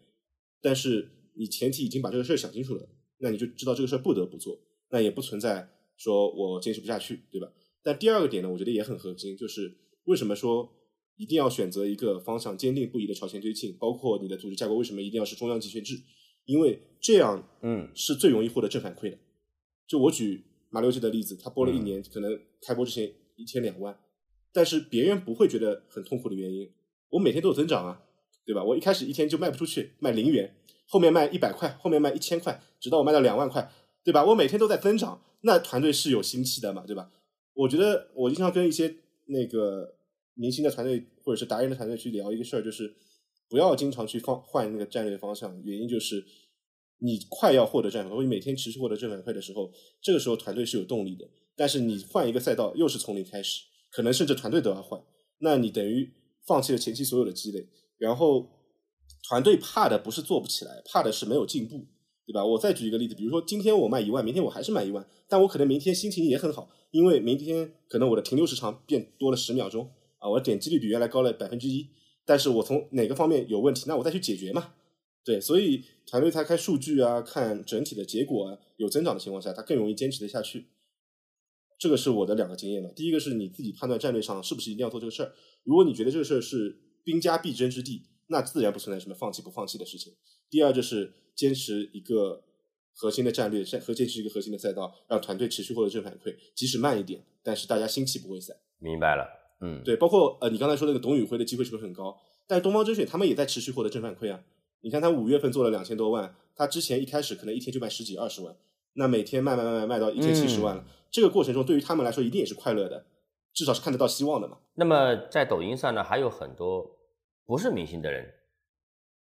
但是你前提已经把这个事儿想清楚了，那你就知道这个事儿不得不做，那也不存在说我坚持不下去，对吧？但第二个点呢，我觉得也很核心，就是为什么说一定要选择一个方向坚定不移的朝前推进，包括你的组织架构为什么一定要是中央集权制？因为这样嗯是最容易获得正反馈的。就我举马六记的例子，他播了一年，可能开播之前一天两万，但是别人不会觉得很痛苦的原因，我每天都有增长啊，对吧？我一开始一天就卖不出去，卖零元，后面卖一百块，后面卖一千块，直到我卖到两万块，对吧？我每天都在增长，那团队是有心气的嘛，对吧？我觉得我经常跟一些那个明星的团队或者是达人的团队去聊一个事儿，就是不要经常去放换那个战略方向，原因就是你快要获得战反馈，或者每天持续获得正反馈的时候，这个时候团队是有动力的。但是你换一个赛道，又是从零开始，可能甚至团队都要换，那你等于放弃了前期所有的积累，然后团队怕的不是做不起来，怕的是没有进步，对吧？我再举一个例子，比如说今天我卖一万，明天我还是卖一万，但我可能明天心情也很好，因为明天可能我的停留时长变多了十秒钟啊，我的点击率比原来高了百分之一，但是我从哪个方面有问题，那我再去解决嘛。对，所以团队在看数据啊，看整体的结果啊，有增长的情况下，它更容易坚持得下去。这个是我的两个经验嘛。第一个是你自己判断战略上是不是一定要做这个事儿。如果你觉得这个事儿是兵家必争之地，那自然不存在什么放弃不放弃的事情。第二就是坚持一个核心的战略，和坚持一个核心的赛道，让团队持续获得正反馈，即使慢一点，但是大家心气不会散。明白了，嗯，对，包括呃，你刚才说那个董宇辉的机会是不是很高？但是东方甄选他们也在持续获得正反馈啊。你看他五月份做了两千多万，他之前一开始可能一天就卖十几二十万，那每天卖卖卖卖卖到一天七十万了。这个过程中对于他们来说一定也是快乐的，至少是看得到希望的嘛。那么在抖音上呢，还有很多不是明星的人，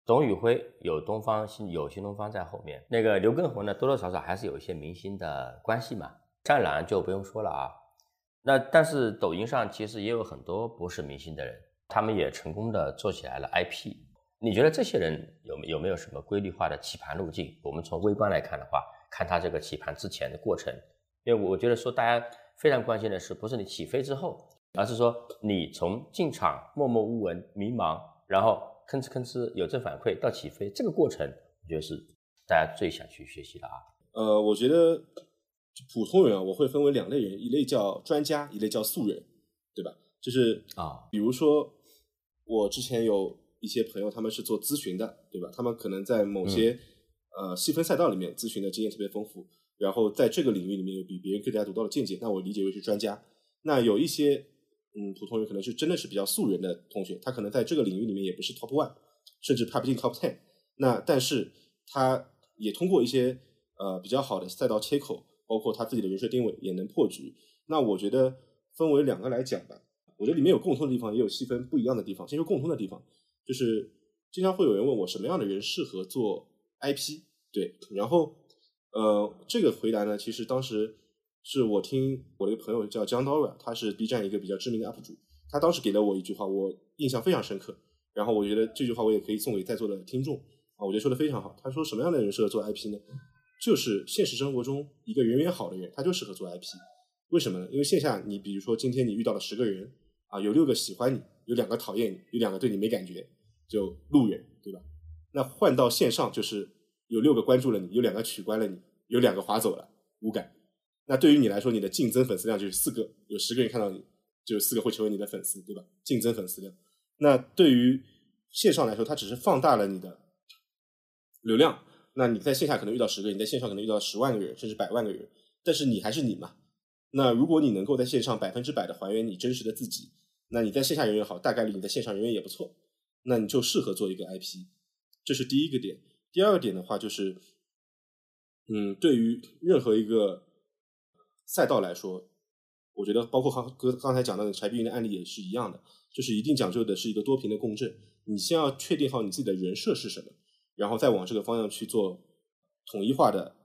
董宇辉有东方新有新东方在后面，那个刘畊宏呢，多多少少还是有一些明星的关系嘛。战狼就不用说了啊。那但是抖音上其实也有很多不是明星的人，他们也成功的做起来了 IP。你觉得这些人有有没有什么规律化的起盘路径？我们从微观来看的话，看他这个起盘之前的过程，因为我觉得说大家非常关心的是，不是你起飞之后，而是说你从进场默默无闻、迷茫，然后吭哧吭哧有正反馈到起飞这个过程，我觉得是大家最想去学习的啊。呃，我觉得普通人啊，我会分为两类人，一类叫专家，一类叫素人，对吧？就是啊，比如说我之前有一些朋友，他们是做咨询的，对吧？他们可能在某些、呃细分赛道里面咨询的经验特别丰富，然后在这个领域里面有比别人更加独到的见解，那我理解为是专家。那有一些嗯普通人可能是真的是比较素人的同学，他可能在这个领域里面也不是 top one，甚至爬不进 top ten。那但是他也通过一些呃比较好的赛道切口，包括他自己的人设定位，也能破局。那我觉得分为两个来讲吧。我觉得里面有共通的地方，也有细分不一样的地方。先说共通的地方，就是经常会有人问我什么样的人适合做 IP，对，然后呃这个回答呢，其实当时是我听我的一个朋友叫 John Dora，他是 B 站一个比较知名的 UP 主，他当时给了我一句话，我印象非常深刻。然后我觉得这句话我也可以送给在座的听众啊，我觉得说的非常好。他说什么样的人适合做 IP 呢？就是现实生活中一个人缘好的人，他就适合做 IP。为什么呢？因为线下你比如说今天你遇到了十个人啊，有六个喜欢你，有两个讨厌你，有两个对你没感觉，就路人，对吧？那换到线上就是有六个关注了你，有两个取关了你，有两个划走了，无感。那对于你来说，你的净增粉丝量就是四个，有十个人看到你，就有四个会成为你的粉丝，对吧？净增粉丝量。那对于线上来说，它只是放大了你的流量。那你在线下可能遇到十个人，你在线上可能遇到十万个人，甚至百万个人，但是你还是你嘛。那如果你能够在线上百分之百的还原你真实的自己，那你在线下人缘好，大概率你在线上人缘也不错，那你就适合做一个 IP。这是第一个点。第二个点的话就是，嗯，对于任何一个赛道来说，我觉得包括刚哥刚才讲到的柴碧云的案例也是一样的，就是一定讲究的是一个多屏的共振。你先要确定好你自己的人设是什么，然后再往这个方向去做统一化的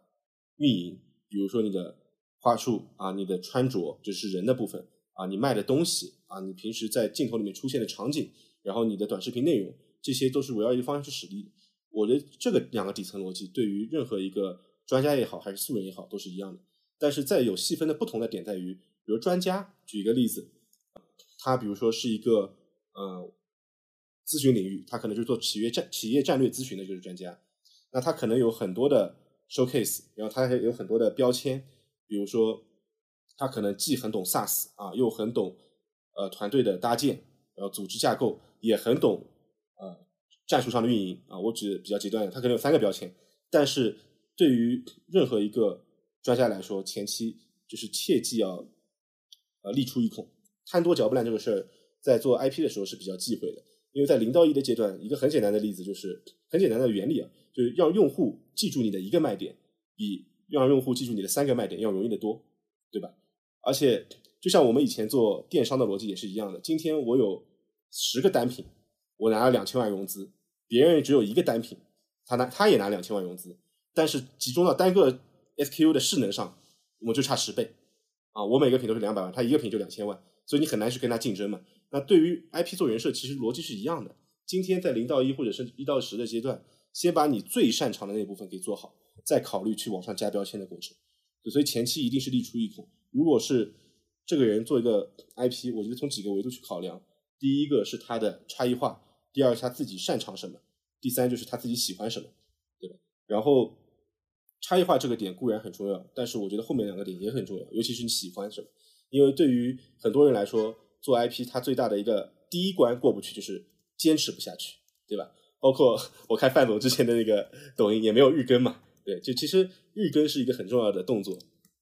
运营。比如说你的话术啊，你的穿着，就是人的部分啊，你卖的东西啊，你平时在镜头里面出现的场景，然后你的短视频内容，这些都是围绕一个方向去使力。我觉得这个两个底层逻辑对于任何一个专家也好，还是素人也好，都是一样的。但是在有细分的不同的点在于，比如专家，举一个例子，他比如说是一个呃咨询领域，他可能就是做企业战企业战略咨询的就是专家，那他可能有很多的 showcase，然后他还有很多的标签，比如说他可能既很懂 SaaS 啊，又很懂呃团队的搭建，然后组织架构，也很懂呃。战术上的运营啊，我指比较极端的，他可能有三个标签，但是对于任何一个专家来说，前期就是切记要呃立出一孔，贪多嚼不烂这个事儿，在做 IP 的时候是比较忌讳的，因为在零到一的阶段，一个很简单的例子就是很简单的原理啊，就是让用户记住你的一个卖点，比让用户记住你的三个卖点要容易得多，对吧？而且就像我们以前做电商的逻辑也是一样的，今天我有十个单品，我拿了两千万融资。别人只有一个单品，他拿他也拿两千万融资，但是集中到单个 SKU 的势能上，我们就差十倍啊！我每个品都是两百万，他一个品就两千万，所以你很难去跟他竞争嘛。那对于 IP 做人设，其实逻辑是一样的。今天在零到一或者是一到十的阶段，先把你最擅长的那部分给做好，再考虑去往上加标签的过程。所以前期一定是立出一孔。如果是这个人做一个 IP，我觉得从几个维度去考量，第一个是他的差异化。第二是他自己擅长什么，第三就是他自己喜欢什么，对吧？然后差异化这个点固然很重要，但是我觉得后面两个点也很重要，尤其是你喜欢什么，因为对于很多人来说，做 IP 它最大的一个第一关过不去就是坚持不下去，对吧？包括 我看范总之前的那个抖音也没有日更嘛，对，就其实日更是一个很重要的动作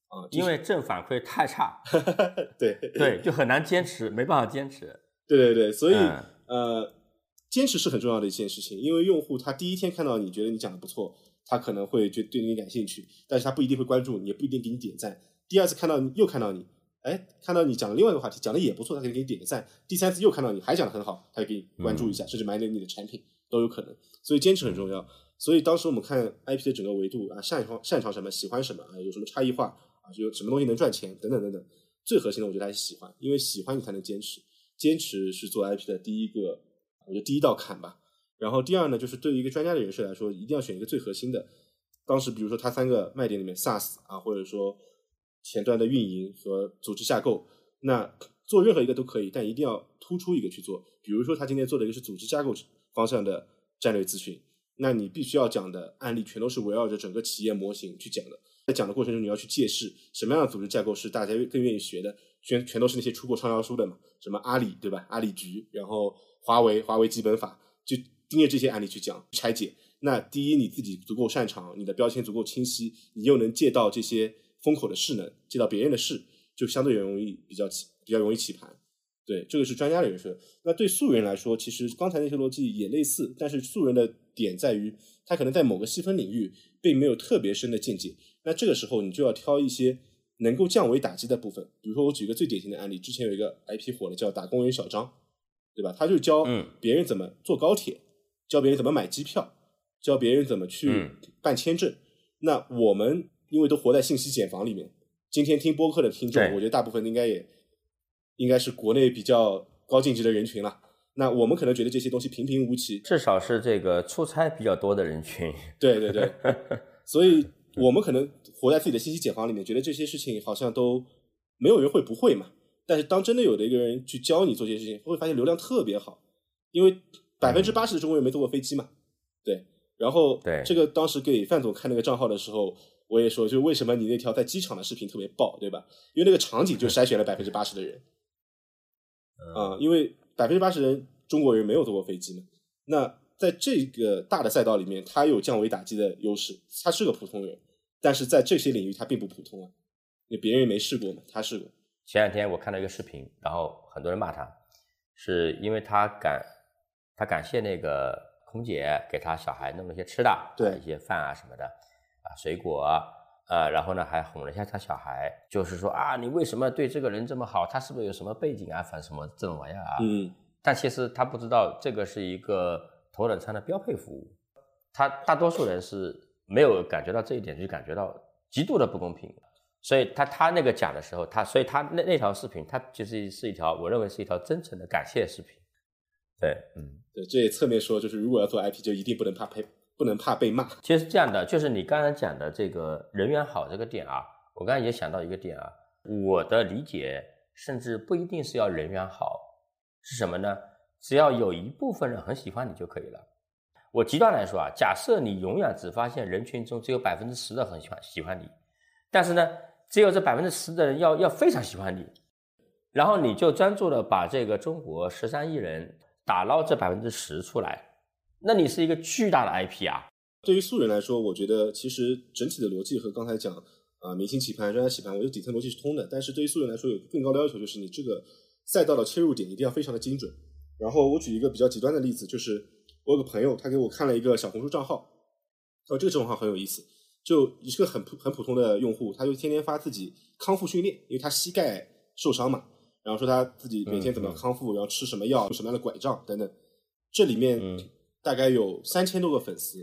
啊，因为正反馈太差，对对，就很难坚持，没办法坚持，对对对，所以呃。坚持是很重要的一件事情，因为用户他第一天看到你觉得你讲的不错，他可能会觉对你感兴趣，但是他不一定会关注你，也不一定给你点赞。第二次看到你又看到你，哎，看到你讲了另外一个话题，讲的也不错，他可以给你点个赞。第三次又看到你还讲的很好，他就给你关注一下，甚至买点你的产品都有可能。所以坚持很重要。所以当时我们看 IP 的整个维度啊，擅长擅长什么，喜欢什么啊，有什么差异化啊，有什么东西能赚钱等等等等。最核心的，我觉得还是喜欢，因为喜欢你才能坚持。坚持是做 IP 的第一个。我觉得第一道坎吧，然后第二呢，就是对于一个专家的人士来说，一定要选一个最核心的。当时比如说他三个卖点里面，SaaS 啊，或者说前端的运营和组织架构，那做任何一个都可以，但一定要突出一个去做。比如说他今天做的一个是组织架构方向的战略咨询，那你必须要讲的案例全都是围绕着整个企业模型去讲的。在讲的过程中，你要去借势什么样的组织架构是大家更愿意学的，全全都是那些出过畅销书的嘛，什么阿里对吧？阿里局，然后。华为，华为基本法就盯着这些案例去讲拆解。那第一，你自己足够擅长，你的标签足够清晰，你又能借到这些风口的势能，借到别人的势，就相对容易比较起比较容易起盘。对，这个是专家的人设。那对素人来说，其实刚才那些逻辑也类似，但是素人的点在于，他可能在某个细分领域并没有特别深的见解。那这个时候，你就要挑一些能够降维打击的部分。比如说，我举个最典型的案例，之前有一个 IP 火了，叫打工人小张。对吧？他就教别人怎么坐高铁，教别人怎么买机票，教别人怎么去办签证。那我们因为都活在信息茧房里面，今天听播客的听众，我觉得大部分应该也应该是国内比较高净值的人群了。那我们可能觉得这些东西平平无奇，至少是这个出差比较多的人群。对对对，所以我们可能活在自己的信息茧房里面，觉得这些事情好像都没有人会不会嘛。但是当真的有的一个人去教你做这些事情，会发现流量特别好，因为百分之八十的中国人没坐过飞机嘛，对。然后对这个当时给范总看那个账号的时候，我也说，就为什么你那条在机场的视频特别爆，对吧？因为那个场景就筛选了百分之八十的人，啊，因为百分之八十人中国人没有坐过飞机嘛。那在这个大的赛道里面，他有降维打击的优势，他是个普通人，但是在这些领域他并不普通啊，因为别人没试过嘛，他试过。前两天我看到一个视频，然后很多人骂他，是因为他感他感谢那个空姐给他小孩弄了些吃的，对一些饭啊什么的，啊水果啊，呃，然后呢还哄了一下他小孩，就是说啊，你为什么对这个人这么好？他是不是有什么背景啊？反正什么这种玩意儿啊？嗯，但其实他不知道这个是一个头等舱的标配服务，他大多数人是没有感觉到这一点，就感觉到极度的不公平。所以他他那个讲的时候，他所以他那那条视频，他其实是一条我认为是一条真诚的感谢视频。对，嗯，对，这也侧面说，就是如果要做 IP，就一定不能怕被不能怕被骂。其实是这样的，就是你刚才讲的这个人缘好这个点啊，我刚才也想到一个点啊，我的理解甚至不一定是要人缘好，是什么呢？只要有一部分人很喜欢你就可以了。我极端来说啊，假设你永远只发现人群中只有百分之十的很喜欢喜欢你，但是呢，只有这百分之十的人要要非常喜欢你，然后你就专注的把这个中国十三亿人打捞这百分之十出来，那你是一个巨大的 IP 啊。对于素人来说，我觉得其实整体的逻辑和刚才讲啊、明星棋盘、专家棋盘，我觉得底层逻辑是通的。但是对于素人来说，有更高的要求，就是你这个赛道的切入点一定要非常的精准。然后我举一个比较极端的例子，就是我有个朋友，他给我看了一个小红书账号，他说这个账号很有意思，就你是个很普很普通的用户，他就天天发自己康复训练，因为他膝盖受伤嘛，然后说他自己每天怎么嗯嗯康复，然后吃什么药，用什么样的拐杖等等。这里面嗯大概有三千多个粉丝，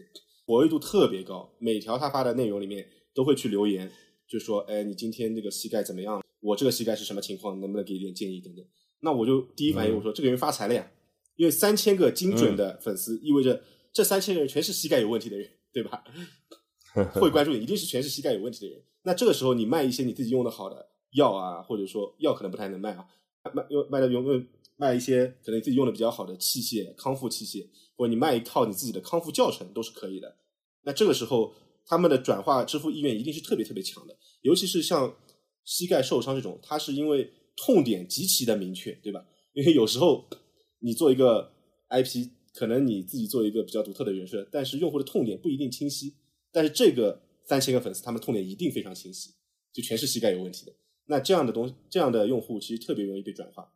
活跃度特别高，每条他发的内容里面都会去留言，就说，哎，你今天这个膝盖怎么样？我这个膝盖是什么情况？能不能给一点建议等等？那我就第一反应嗯我说，这个人发财了呀，因为三千个精准的粉丝，意味着这三千个人全是膝盖有问题的人，对吧？会关注你，一定是全是膝盖有问题的人。那这个时候你卖一些你自己用的好的药啊，或者说药可能不太能卖啊，卖用卖的用用卖一些可能自己用的比较好的器械、康复器械，或者你卖一套你自己的康复教程都是可以的。那这个时候他们的转化支付意愿一定是特别特别强的，尤其是像膝盖受伤这种，它是因为痛点极其的明确，对吧？因为有时候你做一个 IP，可能你自己做一个比较独特的人设，但是用户的痛点不一定清晰。但是这个三千个粉丝，他们痛点一定非常清晰，就全是膝盖有问题的。那这样的东这样的用户其实特别容易被转化，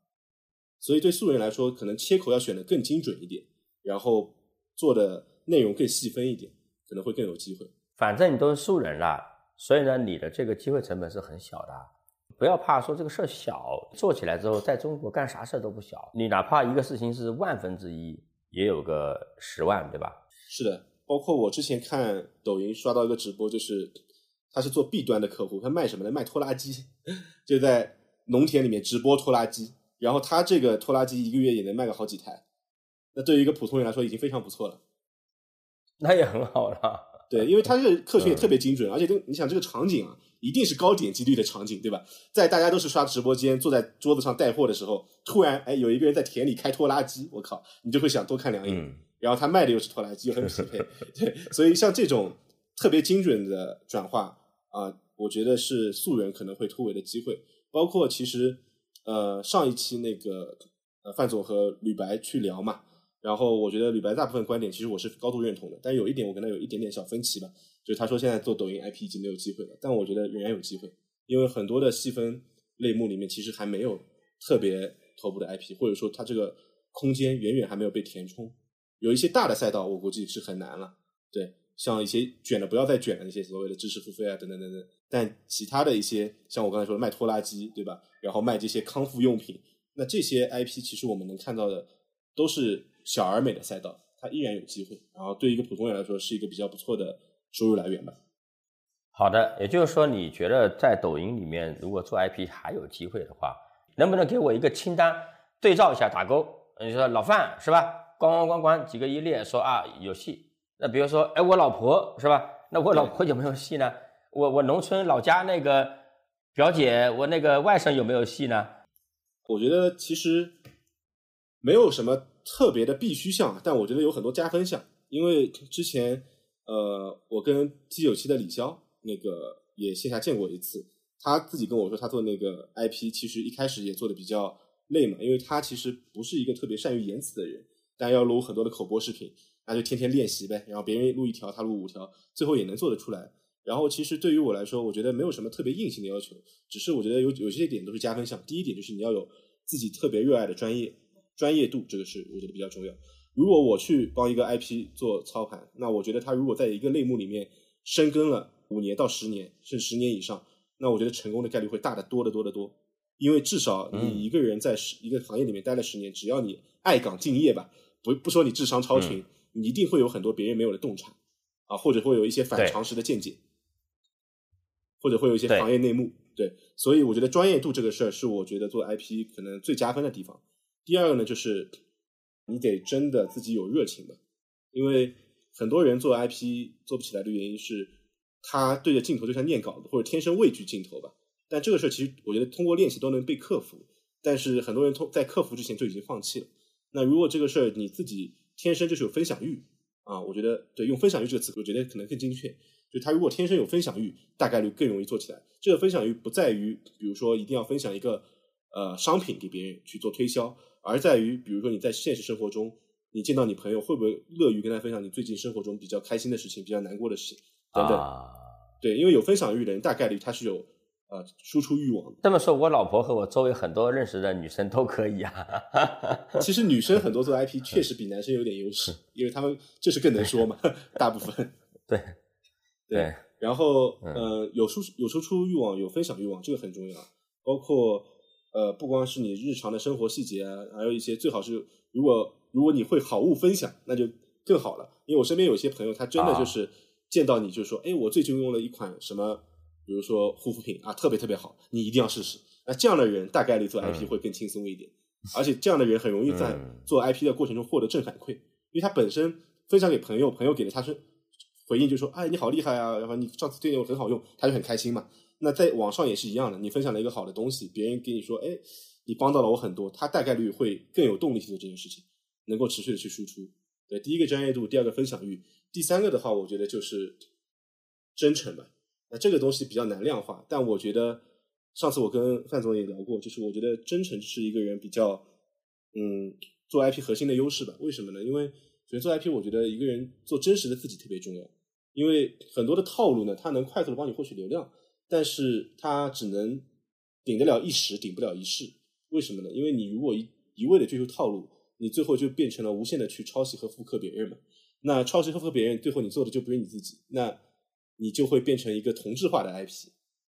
所以对素人来说，可能切口要选的更精准一点，然后做的内容更细分一点，可能会更有机会。反正你都是素人啦，所以呢，你的这个机会成本是很小的。不要怕说这个事儿小，做起来之后，在中国干啥事儿都不小。你哪怕一个事情是万分之一，也有个十万，对吧？是的，包括我之前看抖音刷到一个直播，就是他是做 B 端的客户，他卖什么呢？卖拖拉机，就在农田里面直播拖拉机，然后他这个拖拉机一个月也能卖个好几台，那对于一个普通人来说已经非常不错了。那也很好了。对，因为他这个 客群也特别精准，而且这个你想这个场景啊，一定是高点击率的场景，对吧？在大家都是刷直播间，坐在桌子上带货的时候，突然哎有一个人在田里开拖拉机，我靠，你就会想多看两眼。嗯，然后他卖的又是拖拉机，又很匹配，对，所以像这种特别精准的转化啊、我觉得是素人可能会突围的机会。包括其实呃上一期那个呃范总和吕白去聊嘛，然后我觉得吕白大部分观点其实我是高度认同的，但有一点我跟他有一点点小分歧吧，就是他说现在做抖音 IP 已经没有机会了，但我觉得仍然有机会，因为很多的细分类目里面其实还没有特别头部的 IP，或者说它这个空间远远还没有被填充。有一些大的赛道，我估计是很难了。对，像一些卷的不要再卷的那些所谓的知识付费啊，等等等等。但其他的一些，像我刚才说的卖拖拉机，对吧？然后卖这些康复用品，那这些 IP 其实我们能看到的都是小而美的赛道，它依然有机会。然后对于一个普通人来说，是一个比较不错的收入来源吧。好的，也就是说，你觉得在抖音里面，如果做 IP 还有机会的话，能不能给我一个清单对照一下打勾？你说老范是吧？咣咣咣咣几个一列说啊有戏。那比如说，哎，我老婆是吧？那我老婆有没有戏呢？我我农村老家那个表姐，我那个外甥有没有戏呢？我觉得其实没有什么特别的必须项，但我觉得有很多加分项。因为之前呃，我跟 T 九七的李潇那个也线下见过一次，他自己跟我说，他做那个 IP 其实一开始也做的比较累嘛，因为他其实不是一个特别善于言辞的人，但要录很多的口播视频，那就天天练习呗，然后别人录一条，他录五条，最后也能做得出来。然后其实对于我来说，我觉得没有什么特别硬性的要求，只是我觉得有有些点都是加分项。第一点就是你要有自己特别热爱的专业专业度，这个是我觉得比较重要。如果我去帮一个 IP 做操盘，那我觉得他如果在一个类目里面深耕了五年到十年，甚至十年以上，那我觉得成功的概率会大得多得多得多。因为至少你一个人在十一个行业里面待了十年，只要你爱岗敬业吧，不不说你智商超群，你一定会有很多别人没有的洞察啊，或者会有一些反常识的见解，或者会有一些行业内幕。对，所以我觉得专业度这个事儿是我觉得做 IP 可能最加分的地方。第二个呢，就是你得真的自己有热情吧，因为很多人做 IP 做不起来的原因是，他对着镜头就像念稿子，或者天生畏惧镜头吧。但这个事儿其实我觉得通过练习都能被克服，但是很多人通在克服之前就已经放弃了。那如果这个事儿你自己天生就是有分享欲啊，我觉得对用分享欲这个词，我觉得可能更精确。就他如果天生有分享欲，大概率更容易做起来。这个分享欲不在于比如说一定要分享一个呃商品给别人去做推销，而在于比如说你在现实生活中，你见到你朋友会不会乐于跟他分享你最近生活中比较开心的事情、比较难过的事情等等。对，因为有分享欲的人，大概率他是有。呃，输出欲望。这么说，我老婆和我周围很多认识的女生都可以啊。其实女生很多做 IP 确实比男生有点优势，因为他们就是更能说嘛，大部分。对对。然后呃，有输有输出欲望，有分享欲望，这个很重要。包括呃，不光是你日常的生活细节啊，还有一些最好是，如果如果你会好物分享，那就更好了。因为我身边有些朋友，他真的就是见到你就说，哎，我最近用了一款什么。比如说护肤品啊，特别特别好，你一定要试试。那这样的人大概率做 IP 会更轻松一点，而且这样的人很容易在做 IP 的过程中获得正反馈，因为他本身分享给朋友，朋友给了他是回应，就说：“哎，你好厉害啊！然后你上次推荐我很好用，他就很开心嘛。”那在网上也是一样的，你分享了一个好的东西，别人给你说：“哎，你帮到了我很多。”他大概率会更有动力去做这件事情，能够持续的去输出。对，第一个专业度，第二个分享欲，第三个的话，我觉得就是真诚吧。那这个东西比较难量化，但我觉得上次我跟范总也聊过，就是我觉得真诚是一个人比较，嗯，做 IP 核心的优势吧。为什么呢？因为首先做 IP，我觉得一个人做真实的自己特别重要。因为很多的套路呢，它能快速的帮你获取流量，但是它只能顶得了一时，顶不了一世。为什么呢？因为你如果一一味的追求套路，你最后就变成了无限的去抄袭和复刻别人嘛。那抄袭和复刻别人，最后你做的就不是你自己。那你就会变成一个同质化的 IP，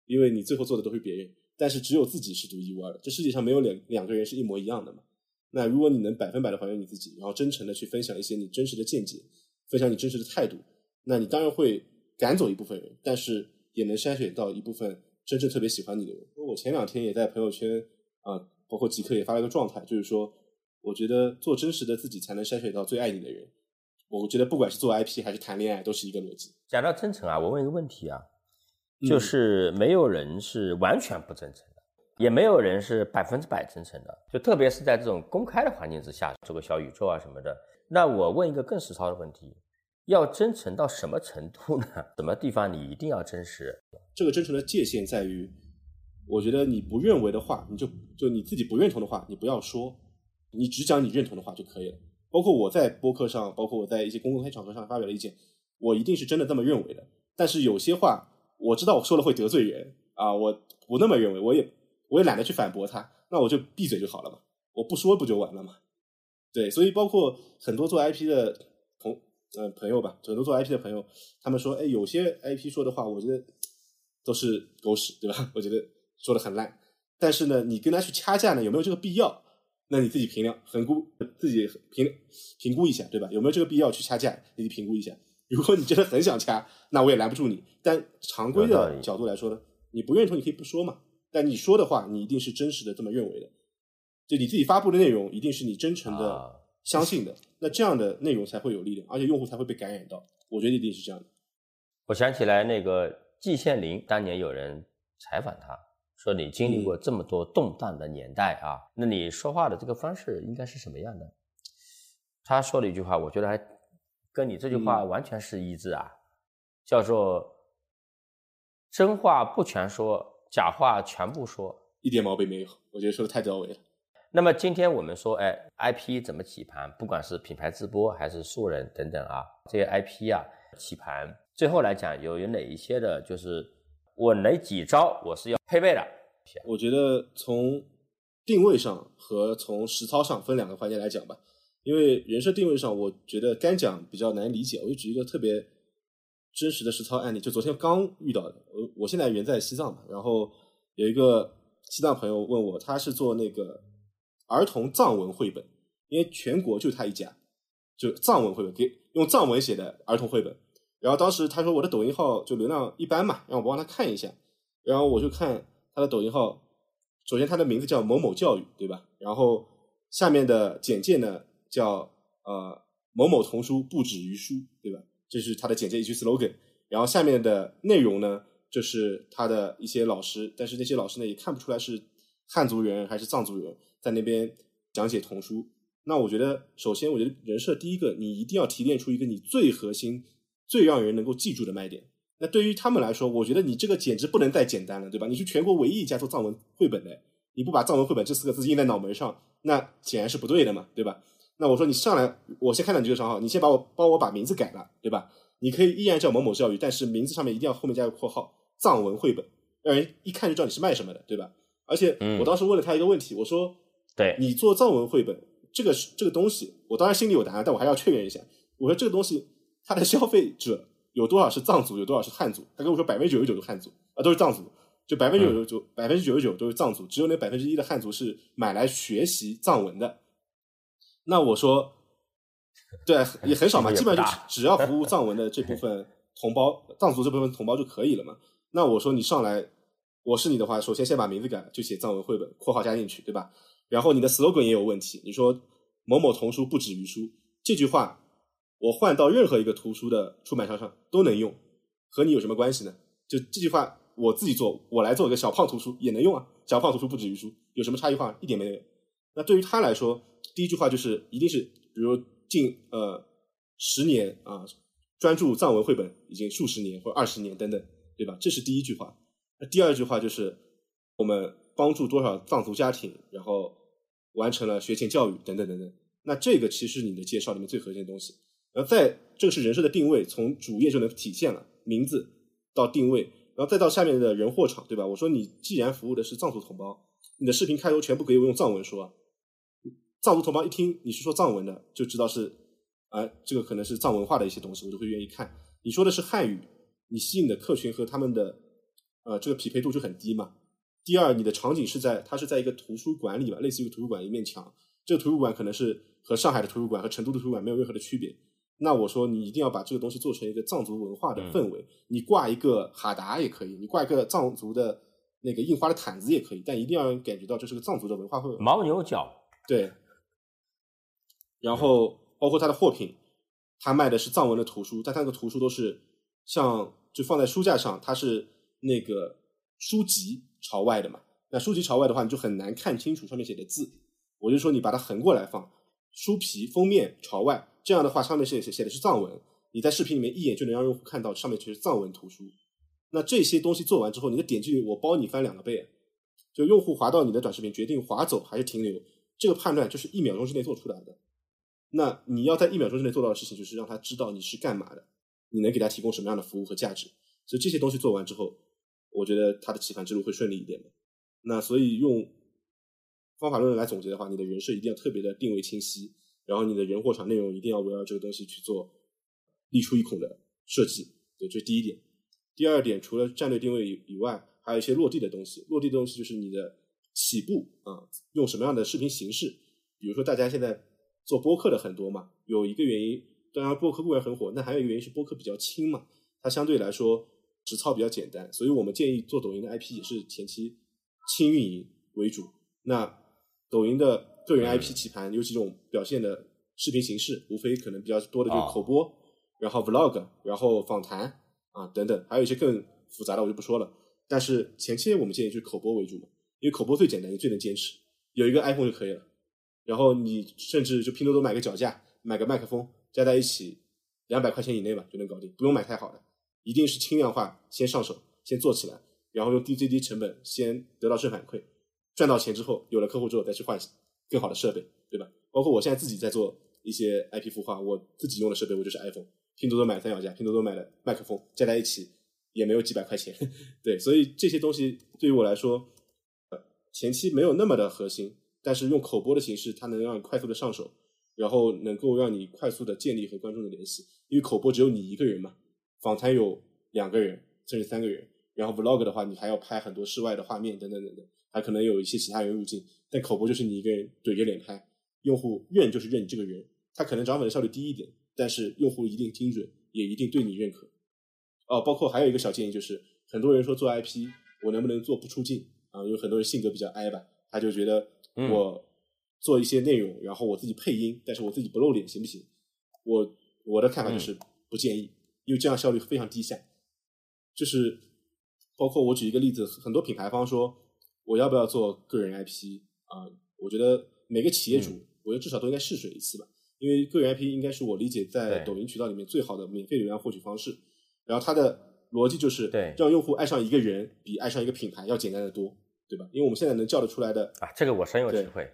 因为你最后做的都是别人，但是只有自己是独一无二的。这世界上没有两两个人是一模一样的嘛？那如果你能百分百的还原你自己，然后真诚的去分享一些你真实的见解，分享你真实的态度，那你当然会赶走一部分人，但是也能筛选到一部分真正特别喜欢你的人。我前两天也在朋友圈啊，包括极客也发了一个状态，就是说，我觉得做真实的自己才能筛选到最爱你的人。我觉得不管是做 IP 还是谈恋爱，都是一个逻辑。讲到真诚啊，我问一个问题啊，就是没有人是完全不真诚的，也没有人是百分之百真诚的。就特别是在这种公开的环境之下，做个小宇宙啊什么的。那我问一个更实操的问题：要真诚到什么程度呢？什么地方你一定要真实？这个真诚的界限在于，我觉得你不认为的话，你就就你自己不认同的话，你不要说，你只讲你认同的话就可以了。包括我在播客上，包括我在一些公共场合上发表的意见，我一定是真的这么认为的。但是有些话我知道我说了会得罪人啊，我不那么认为，我也我也懒得去反驳他，那我就闭嘴就好了嘛，我不说不就完了嘛？对，所以包括很多做 IP 的朋呃朋友吧，很多做 IP 的朋友，他们说，哎，有些 IP 说的话，我觉得都是狗屎，对吧？我觉得说的很烂。但是呢，你跟他去掐架呢，有没有这个必要？那你自己评量、衡估，自己评评估一下，对吧？有没有这个必要去掐架？自己评估一下。如果你真的很想掐，那我也拦不住你。但常规的角度来说呢，你不愿意说你可以不说嘛。但你说的话，你一定是真实的这么认为的，就你自己发布的内容一定是你真诚的相信的。那这样的内容才会有力量，而且用户才会被感染到。我觉得一定是这样的。我想起来那个季羡林，当年有人采访他。说你经历过这么多动荡的年代啊，那你说话的这个方式应该是什么样的？他说了一句话，我觉得还跟你这句话完全是一致啊，叫做“真话不全说，假话全部说”，一点毛病没有。我觉得说的太到位了。那么今天我们说，哎，IP 怎么起盘？不管是品牌直播还是素人等等啊，这些 IP 啊起盘，最后来讲有有哪一些的，就是。我哪几招我是要配备的？我觉得从定位上和从实操上分两个环节来讲吧。因为人设定位上，我觉得干讲比较难理解。我就举一个特别真实的实操案例，就昨天刚遇到的。我我现在人在西藏嘛，然后有一个西藏朋友问我，他是做那个儿童藏文绘本，因为全国就他一家，就藏文绘本，给用藏文写的儿童绘本。然后当时他说我的抖音号就流量一般嘛，让我帮他看一下。然后我就看他的抖音号，首先他的名字叫某某教育，对吧？然后下面的简介呢叫呃某某童书不止于书，对吧？这是他的简介一句 slogan。然后下面的内容呢，就是他的一些老师，但是那些老师呢也看不出来是汉族人还是藏族人，在那边讲解童书。那我觉得，首先我觉得人设第一个，你一定要提炼出一个你最核心、最让人能够记住的卖点。那对于他们来说，我觉得你这个简直不能再简单了，对吧？你是全国唯一一家做藏文绘本的，你不把藏文绘本这四个字印在脑门上，那显然是不对的嘛，对吧？那我说你上来，我先看到你这个账号，你先把我帮我把名字改了，对吧？你可以依然叫某某教育，但是名字上面一定要后面加个括号“藏文绘本”，让人一看就知道你是卖什么的，对吧？而且我当时问了他一个问题，我说：“对你做藏文绘本这个这个东西，我当然心里有答案，但我还要确认一下。我说这个东西它的消费者有多少是藏族，有多少是汉族？他跟我说百分之九十九是汉族啊，都是藏族，就百分之九十九百分之九十九都是藏族，只有那百分之一的汉族是买来学习藏文的。那我说。”对，也很少嘛，基本上就只要服务 藏文的这部分同胞，藏族这部分同胞就可以了嘛。那我说你上来，我是你的话，首先先把名字改，就写藏文绘本，括号加进去，对吧？然后你的 slogan 也有问题，你说某某童书不止于书这句话，我换到任何一个图书的出版商上都能用，和你有什么关系呢？就这句话我自己做，我来做一个小胖图书也能用啊，小胖图书不止于书有什么差异化？一点没有。那对于他来说，第一句话就是一定是，比如。近呃十年啊，专注藏文绘本已经数十年或二十年等等，对吧？这是第一句话。那第二句话就是我们帮助多少藏族家庭，然后完成了学前教育等等等等。那这个其实你的介绍里面最核心的东西。然后再这个是人设的定位，从主页就能体现了名字到定位，然后再到下面的人货场，对吧？我说你既然服务的是藏族同胞，你的视频开头全部给我用藏文说。藏族同胞一听你是说藏文的，就知道是，啊，这个可能是藏文化的一些东西，我就会愿意看。你说的是汉语，你吸引的客群和他们的，呃，这个匹配度就很低嘛。第二，你的场景是在，它是在一个图书馆里吧，类似于图书馆一面墙，这个图书馆可能是和上海的图书馆和成都的图书馆没有任何的区别。那我说你一定要把这个东西做成一个藏族文化的氛围，你挂一个哈达也可以，你挂一个藏族的那个印花的毯子也可以，但一定要让人感觉到这是个藏族的文化氛围。牦牛角，对。然后包括他的货品，他卖的是藏文的图书，但他那个图书都是像就放在书架上，它是那个书籍朝外的嘛。那书籍朝外的话，你就很难看清楚上面写的字。我就说你把它横过来放，书皮封面朝外，这样的话上面写写写的是藏文，你在视频里面一眼就能让用户看到上面全是藏文图书。那这些东西做完之后，你的点击率我包你翻两个倍。就用户滑到你的短视频，决定滑走还是停留，这个判断就是一秒钟之内做出来的。那你要在一秒钟之内做到的事情，就是让他知道你是干嘛的，你能给他提供什么样的服务和价值。所以这些东西做完之后，我觉得他的起盘之路会顺利一点的。那所以用方法论来总结的话，你的人设一定要特别的定位清晰，然后你的人货场内容一定要围绕这个东西去做立出一孔的设计。对，这是第一点。第二点，除了战略定位以以外，还有一些落地的东西。落地的东西就是你的起步啊，用什么样的视频形式？比如说大家现在。做播客的很多嘛，有一个原因，当然播客固然很火，那还有一个原因是播客比较轻嘛，它相对来说实操比较简单，所以我们建议做抖音的 IP 也是前期轻运营为主。那抖音的个人 IP 棋盘有几种表现的视频形式，无非可能比较多的就是口播，然后 Vlog，然后访谈啊等等，还有一些更复杂的我就不说了。但是前期我们建议就是口播为主嘛，因为口播最简单，也最能坚持，有一个 iPhone 就可以了。然后你甚至就拼多多买个脚架，买个麦克风，加在一起两百块钱以内吧就能搞定，不用买太好的，一定是轻量化，先上手，先做起来，然后用低最低成本先得到正反馈，赚到钱之后，有了客户之后再去换更好的设备，对吧？包括我现在自己在做一些 IP 孵化，我自己用的设备我就是 iPhone，拼多多买三脚架，拼多多买的麦克风，加在一起也没有几百块钱，对，所以这些东西对于我来说，前期没有那么的核心。但是用口播的形式，它能让你快速的上手，然后能够让你快速的建立和观众的联系。因为口播只有你一个人嘛，访谈有两个人甚至三个人，然后 vlog 的话，你还要拍很多室外的画面等等等等，还可能有一些其他人入镜。但口播就是你一个人怼着脸拍，用户认就是认你这个人，他可能涨粉的效率低一点，但是用户一定精准，也一定对你认可。哦，包括还有一个小建议就是，很多人说做 IP，我能不能做不出镜啊？有很多人性格比较 I 吧，他就觉得我做一些内容，然后我自己配音，但是我自己不露脸行不行？我我的看法就是不建议，因为这样效率非常低下。就是包括我举一个例子，很多品牌方说我要不要做个人 IP 啊？我觉得每个企业主，我觉得至少都应该试水一次吧，因为个人 IP 应该是我理解在抖音渠道里面最好的免费流量获取方式。然后它的逻辑就是，对，让用户爱上一个人比爱上一个品牌要简单的多，对吧？因为我们现在能叫得出来的啊，这个我深有体会。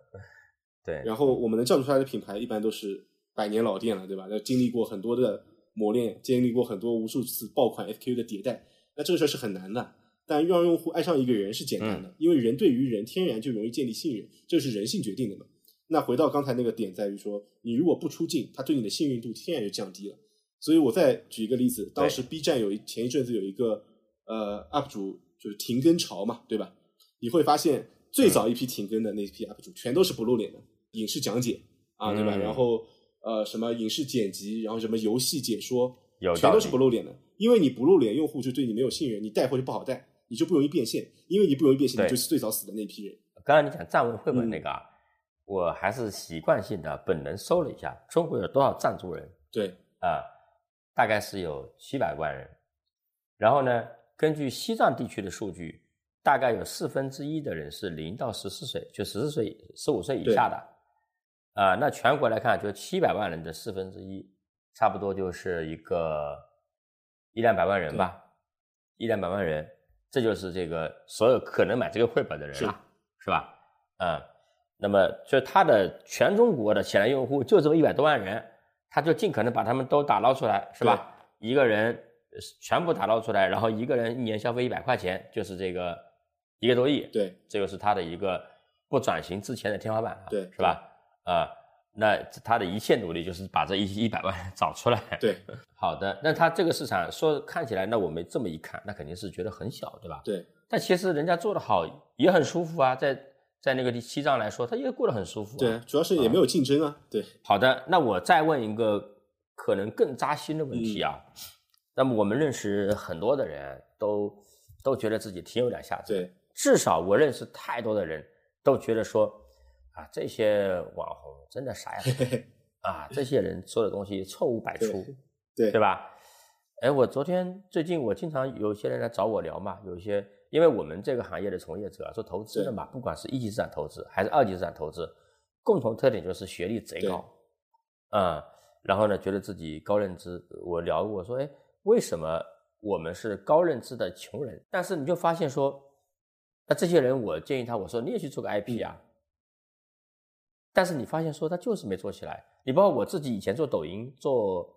对。然后我们能叫出来的品牌一般都是百年老店了，对吧？那经历过很多的磨练，经历过很多无数次爆款 SKU 的迭代，那这个事儿是很难的。但让用户爱上一个人是简单的，因为人对于人天然就容易建立信任，这是人性决定的嘛。那回到刚才那个点，在于说，你如果不出镜，他对你的信任度天然就降低了。所以我再举一个例子，当时 B 站有一前一阵子有一个呃 UP 主就是停更潮嘛，对吧？你会发现最早一批停更的那批 UP 主全都是不露脸的影视讲解啊，对吧？然后呃什么影视剪辑，然后什么游戏解说，全都是不露脸的。因为你不露脸，用户就对你没有信任，你带货就不好带，你就不容易变现。因为你不容易变现，你就是最早死的那批人。刚刚你讲站位绘本那个啊，我还是习惯性的本能搜了一下，中国有多少藏族人？对啊。大概是有七百万人，然后呢，根据西藏地区的数据，大概有四分之一的人是零到十四岁，就十四岁、十五岁以下的，啊，那全国来看，就七百万人的四分之一，差不多就是一个一两百万人吧，一两百万人，这就是这个所有可能买这个绘本的人了，是吧？嗯，那么就它的全中国的潜在用户就这么一百多万人。他就尽可能把他们都打捞出来，是吧？一个人全部打捞出来，然后一个人一年消费一百块钱，就是这个一个多亿。对，这个是他的一个不转型之前的天花板，对，是吧？啊，那他的一切努力就是把这一一百万 找出来。对，好的。那他这个市场说看起来，那我们这么一看，那肯定是觉得很小，对吧？对。但其实人家做的好，也很舒服啊，在。在那个西藏来说，他也过得很舒服。对，主要是也没有竞争啊。对，好的，那我再问一个可能更扎心的问题啊。那么我们认识很多的人都都觉得自己挺有两下子。对，至少我认识太多的人都觉得说啊，这些网红真的傻呀 啊，这些人说的东西错误百出，对对吧？哎，我昨天最近我经常有些人来找我聊嘛，有些。因为我们这个行业的从业者做投资的嘛，不管是一级市场投资还是二级市场投资，共同特点就是学历贼高，啊，然后呢，觉得自己高认知。我聊过说，哎，为什么我们是高认知的穷人？但是你就发现说，那这些人，我建议他，我说你也去做个 IP 啊。但是你发现说，他就是没做起来。你包括我自己以前做抖音，做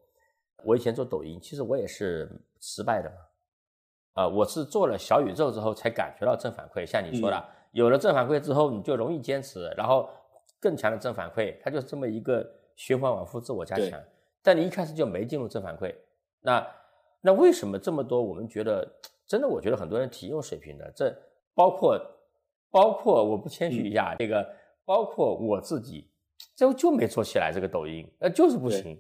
我以前做抖音，其实我也是失败的嘛。啊，我是做了小宇宙之后才感觉到正反馈。像你说的，有了正反馈之后，你就容易坚持，然后更强的正反馈，它就是这么一个循环往复，自我加强。但你一开始就没进入正反馈，那那为什么这么多？我们觉得真的，我觉得很多人挺有水平的。这包括包括我不谦虚一下，这个包括我自己，就就没做起来这个抖音，呃就是不行。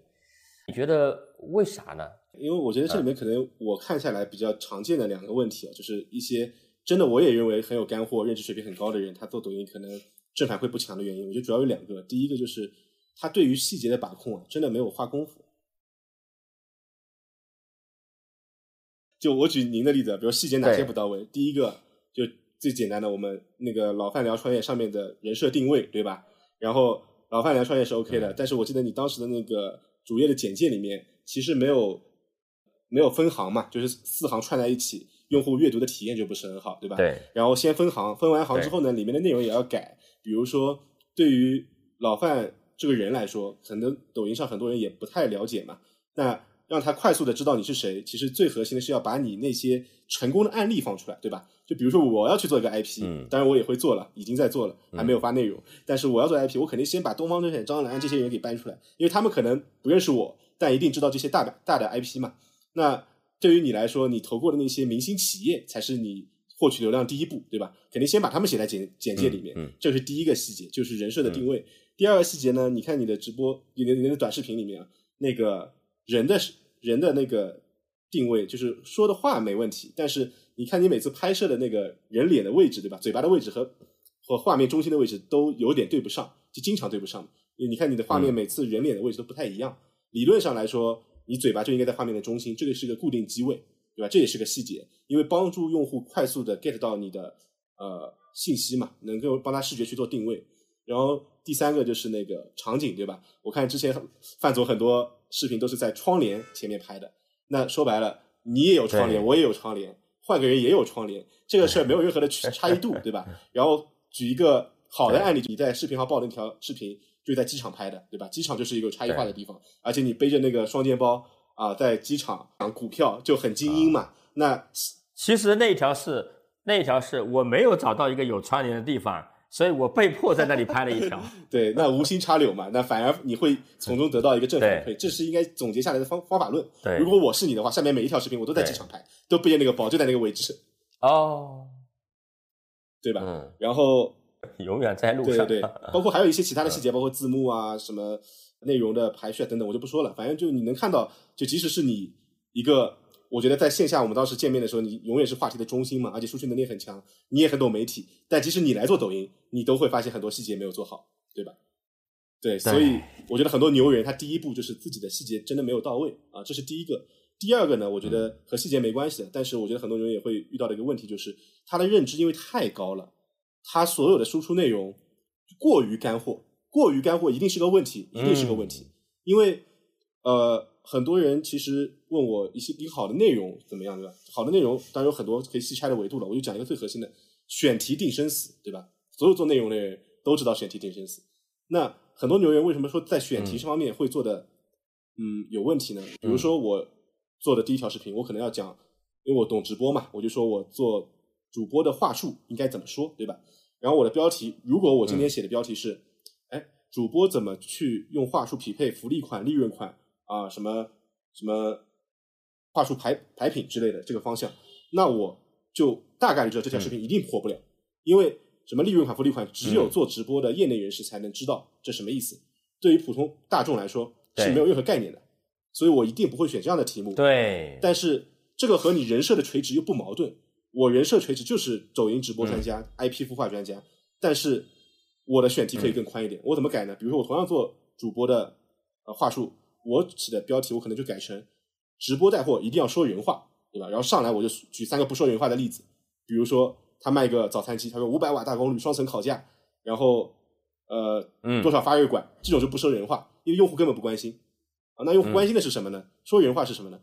你觉得为啥呢？因为我觉得这里面可能我看下来比较常见的两个问题啊，就是一些真的我也认为很有干货、认知水平很高的人，他做抖音可能正反馈不强的原因，我觉得主要有两个。第一个就是他对于细节的把控啊，真的没有花功夫。就我举您的例子，比如细节哪些不到位？第一个就最简单的，我们那个老范聊创业上面的人设定位，对吧？然后老范聊创业是 OK 的，但是我记得你当时的那个主页的简介里面其实没有。没有分行嘛，就是四行串在一起，用户阅读的体验就不是很好，对吧？对。然后先分行，分完行之后呢，里面的内容也要改。比如说，对于老范这个人来说，可能抖音上很多人也不太了解嘛。那让他快速的知道你是谁，其实最核心的是要把你那些成功的案例放出来，对吧？就比如说我要去做一个 IP，当然我也会做了，已经在做了，还没有发内容。但是我要做 IP，我肯定先把东方甄选、张兰这些人给搬出来，因为他们可能不认识我，但一定知道这些大的大的 IP 嘛。那对于你来说，你投过的那些明星企业才是你获取流量第一步，对吧？肯定先把他们写在简简介里面，这是第一个细节，就是人设的定位。第二个细节呢，你看你的直播，你的你的短视频里面啊，那个人的人的那个定位，就是说的话没问题，但是你看你每次拍摄的那个人脸的位置，对吧？嘴巴的位置和和画面中心的位置都有点对不上，就经常对不上。你看你的画面每次人脸的位置都不太一样，理论上来说，你嘴巴就应该在画面的中心，这个是个固定机位，对吧？这也是个细节，因为帮助用户快速的 get 到你的呃信息嘛，能够帮他视觉去做定位。然后第三个就是那个场景，对吧？我看之前范总很多视频都是在窗帘前面拍的，那说白了，你也有窗帘，我也有窗帘，换个人也有窗帘，这个事儿没有任何的区 差异度，对吧？然后举一个好的案例，你在视频号爆的那条视频就是在机场拍的，对吧？机场就是一个有差异化的地方，而且你背着那个双肩包啊，在机场抢股票就很精英嘛。那其实那一条是那一条是我没有找到一个有窗帘的地方，所以我被迫在那里拍了一条。对，那无心插柳嘛，那反而你会从中得到一个正反馈，这是应该总结下来的方方法论。对如果我是你的话，下面每一条视频我都在机场拍，都背着那个包，就在那个位置，哦，对吧？嗯，然后永远在路上。对对 对，包括还有一些其他的细节，包括字幕啊、什么内容的排序啊等等，我就不说了。反正就你能看到，就即使是你一个，我觉得在线下我们当时见面的时候，你永远是话题的中心嘛，而且数据能力很强，你也很懂媒体。但即使你来做抖音，你都会发现很多细节没有做好，对吧？对，所以我觉得很多牛人他第一步就是自己的细节真的没有到位啊，这是第一个。第二个呢，我觉得和细节没关系的，但是我觉得很多牛人也会遇到的一个问题就是他的认知因为太高了，他所有的输出内容过于干货，过于干货一定是个问题，一定是个问题。因为呃，很多人其实问我一些一个好的内容怎么样，对吧？好的内容当然有很多可以细拆的维度了，我就讲一个最核心的，选题定生死，对吧？所有做内容的人都知道选题定生死。那很多牛人为什么说在选题这方面会做的嗯有问题呢？比如说我做的第一条视频，我可能要讲，因为我懂直播嘛，我就说我做主播的话术应该怎么说，对吧？然后我的标题，如果我今天写的标题是，哎、主播怎么去用话术匹配福利款、利润款啊，什么什么话术排排品之类的这个方向，那我就大概率知道这条视频一定火不了，因为什么利润款、福利款，只有做直播的业内人士才能知道这什么意思，对于普通大众来说是没有任何概念的，所以我一定不会选这样的题目。对，但是这个和你人设的垂直又不矛盾。我人设垂直就是抖音直播专家、IP 孵化专家，但是我的选题可以更宽一点。我怎么改呢？比如说我同样做主播的呃话术，我起的标题我可能就改成直播带货一定要说人话，对吧？然后上来我就举三个不说人话的例子，比如说他卖个早餐机，他说五百瓦大功率双层烤架，然后呃嗯多少发热管，这种就不说人话，因为用户根本不关心啊。那用户关心的是什么呢？说人话是什么呢？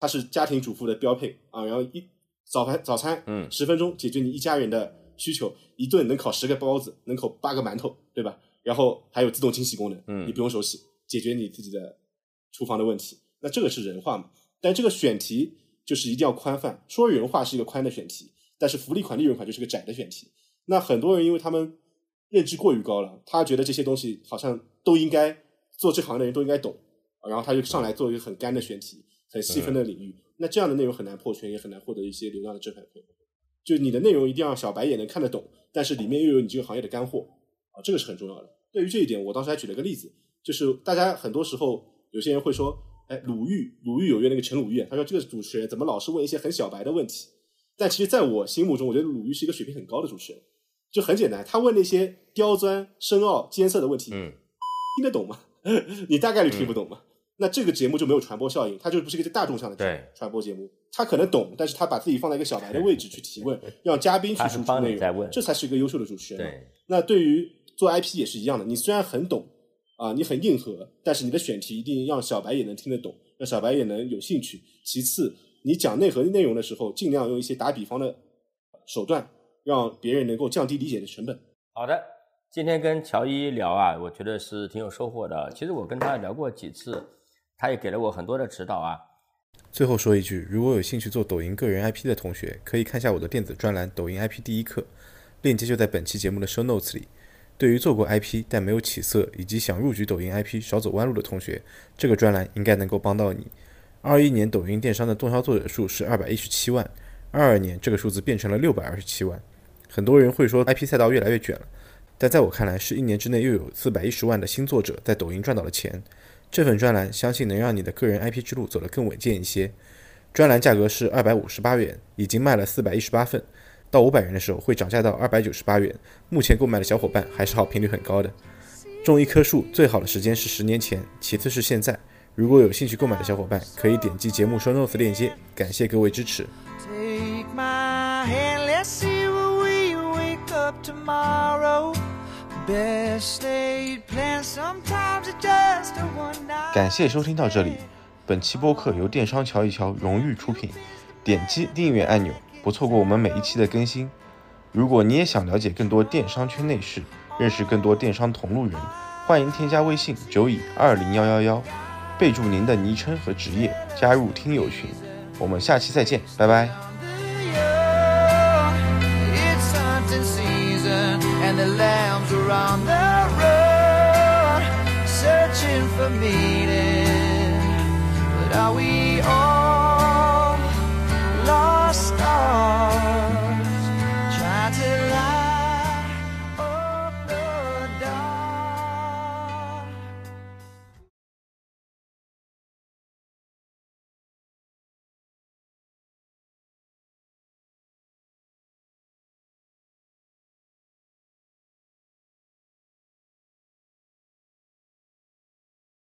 它是家庭主妇的标配啊，然后一早餐早餐，嗯十分钟解决你一家人的需求，一顿能烤十个包子，能烤八个馒头，对吧？然后还有自动清洗功能，嗯你不用手洗，解决你自己的厨房的问题。那这个是人话嘛？但这个选题就是一定要宽泛，说人话是一个宽的选题，但是福利款、利润款就是个窄的选题。那很多人因为他们认知过于高了，他觉得这些东西好像都应该做这行的人都应该懂，然后他就上来做一个很干的选题，很细分的领域。那这样的内容很难破圈，也很难获得一些流量的正反馈。就你的内容一定要小白也能看得懂，但是里面又有你这个行业的干货啊，这个是很重要的。对于这一点，我当时还举了个例子，就是大家很多时候有些人会说，哎，鲁豫，鲁豫有约那个陈鲁豫，他说这个主持人怎么老是问一些很小白的问题？但其实，在我心目中，我觉得鲁豫是一个水平很高的主持人，就很简单，他问那些刁钻、深奥、艰涩的问题，嗯听得懂吗？你大概率听不懂嘛。那这个节目就没有传播效应，它就不是一个大众向的对传播节目。他可能懂，但是他把自己放在一个小白的位置去提问，让嘉宾去输出内容，这才是一个优秀的主持人。对，那对于做 IP 也是一样的，你虽然很懂啊，你很硬核，但是你的选题一定让小白也能听得懂，让小白也能有兴趣。其次，你讲内核内容的时候，尽量用一些打比方的手段，让别人能够降低理解的成本。好的，今天跟乔伊聊啊，我觉得是挺有收获的。其实我跟他聊过几次，他也给了我很多的指导啊。最后说一句，如果有兴趣做抖音个人 IP 的同学，可以看下我的电子专栏《抖音 IP 第一课》，链接就在本期节目的 show notes 里。对于做过 IP 但没有起色，以及想入局抖音 IP 少走弯路的同学，这个专栏应该能够帮到你。二一年抖音电商的动销作者数是二百一十七万，二二年这个数字变成了六百二十七万。很多人会说 IP 赛道越来越卷了，但在我看来，是一年之内又有四百一十万的新作者在抖音赚到了钱。这份专栏相信能让你的个人 IP 之路走得更稳健一些。专栏价格是二百五十八元，已经卖了四百一十八份，到五百元的时候会涨价到二百九十八元。目前购买的小伙伴还是好评率很高的。种一棵树最好的时间是十年前，其次是现在。如果有兴趣购买的小伙伴，可以点击节目 show notes 链接。感谢各位支持。感谢收听到这里。本期播客由电商瞧一瞧荣誉出品，点击订阅按钮，不错过我们每一期的更新。如果你也想了解更多电商圈内事，认识更多电商同路人，欢迎添加微信九乙二零幺幺幺，备注您的昵称和职业，加入听友群。我们下期再见，拜拜。And the lambs are on the run, searching for meaning. But are we all? lost all.